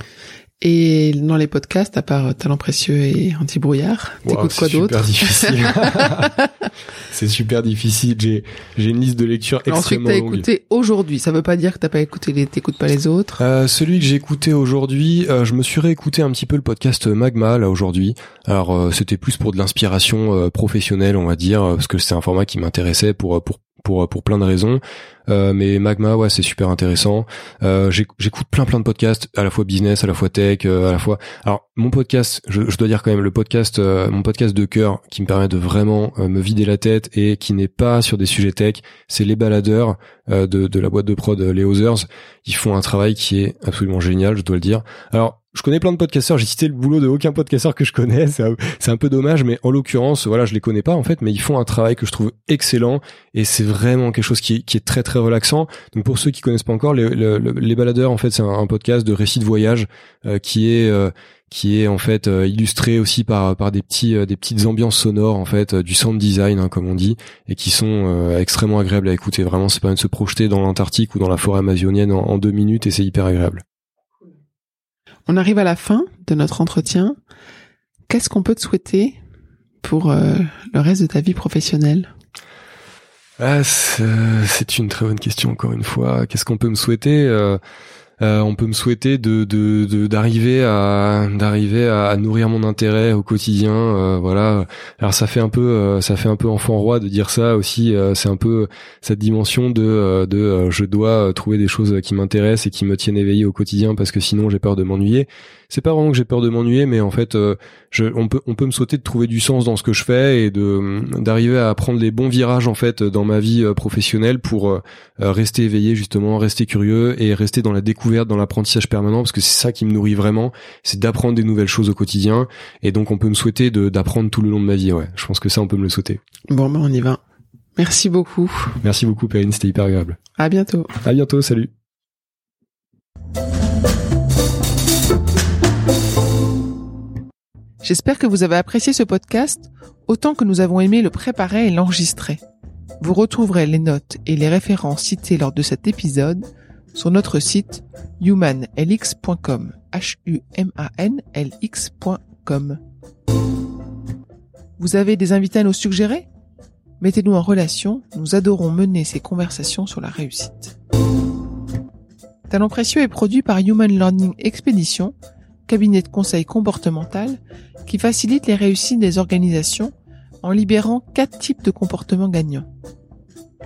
Et dans les podcasts, à part Talent précieux et Anti-brouillard, t'écoutes quoi d'autre C'est super difficile. [laughs] c'est super difficile. J'ai j'ai une liste de lecture extrêmement longue. Ensuite, t'as écouté aujourd'hui. Ça veut pas dire que t'as pas écouté les, t'écoutes pas les autres. Euh, celui que j'ai écouté aujourd'hui, euh, je me suis réécouté un petit peu le podcast Magma là aujourd'hui. Alors euh, c'était plus pour de l'inspiration euh, professionnelle, on va dire, parce que c'est un format qui m'intéressait pour pour pour pour plein de raisons. Euh, mais Magma, ouais, c'est super intéressant. Euh, J'écoute plein plein de podcasts, à la fois business, à la fois tech, euh, à la fois. Alors mon podcast, je, je, dois dire quand même le podcast, euh, mon podcast de cœur qui me permet de vraiment me vider la tête et qui n'est pas sur des sujets tech, c'est les baladeurs de, de la boîte de prod les Others. Ils font un travail qui est absolument génial, je dois le dire. Alors je connais plein de podcasteurs, j'ai cité le boulot de aucun podcasteur que je connais, c'est un, peu dommage, mais en l'occurrence, voilà, je les connais pas en fait, mais ils font un travail que je trouve excellent et c'est vraiment quelque chose qui, qui, est très très relaxant. Donc pour ceux qui connaissent pas encore, les, les, baladeurs, en fait, c'est un, podcast de récits de voyage euh, qui est euh, qui est en fait euh, illustré aussi par par des petits des petites ambiances sonores en fait du sound design hein, comme on dit et qui sont extrêmement agréables à écouter. Vraiment, c'est pas de se projeter dans l'Antarctique ou dans la forêt amazonienne en deux minutes et c'est hyper agréable. On arrive à la fin de notre entretien. Qu'est-ce qu'on peut te souhaiter pour le reste de ta vie professionnelle? Ah, C'est une très bonne question encore une fois. Qu'est-ce qu'on peut me souhaiter euh, Euh, on peut me souhaiter de d'arriver à d'arriver à, nourrir mon intérêt au quotidien. Euh, voilà. Alors ça fait un peu euh, ça fait un peu enfant roi de dire ça aussi. c'est un peu cette dimension de de je dois trouver des choses qui m'intéressent et qui me tiennent éveillé au quotidien parce que sinon j'ai peur de m'ennuyer c'est pas vraiment que j'ai peur de m'ennuyer, mais en fait, euh, je, on peut on peut me sauter de trouver du sens dans ce que je fais et de d'arriver à prendre les bons virages en fait dans ma vie euh, professionnelle pour euh, rester éveillé justement, rester curieux et rester dans la découverte, dans l'apprentissage permanent parce que c'est ça qui me nourrit vraiment, c'est d'apprendre des nouvelles choses au quotidien et donc on peut me souhaiter d'apprendre tout le long de ma vie. Ouais, je pense que ça on peut me le souhaiter. Bon ben on y va. Merci beaucoup. Merci beaucoup Perrine, c'était hyper agréable. À bientôt. À bientôt, salut. J'espère que vous avez apprécié ce podcast autant que nous avons aimé le préparer et l'enregistrer. Vous retrouverez les notes et les références citées lors de cet épisode sur notre site humanlx.com. H U M A N L X.com. Vous avez des invités à nous suggérer? Mettez-nous en relation, nous adorons mener ces conversations sur la réussite. Talent précieux est produit par Human Learning Expedition cabinet de conseil comportemental qui facilite les réussites des organisations en libérant quatre types de comportements gagnants.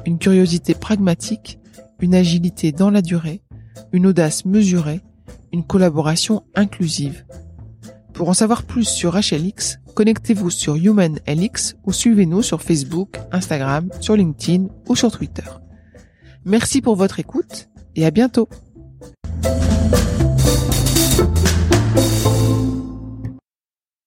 Une curiosité pragmatique, une agilité dans la durée, une audace mesurée, une collaboration inclusive. Pour en savoir plus sur HLX, connectez-vous sur HumanLX ou suivez-nous sur Facebook, Instagram, sur LinkedIn ou sur Twitter. Merci pour votre écoute et à bientôt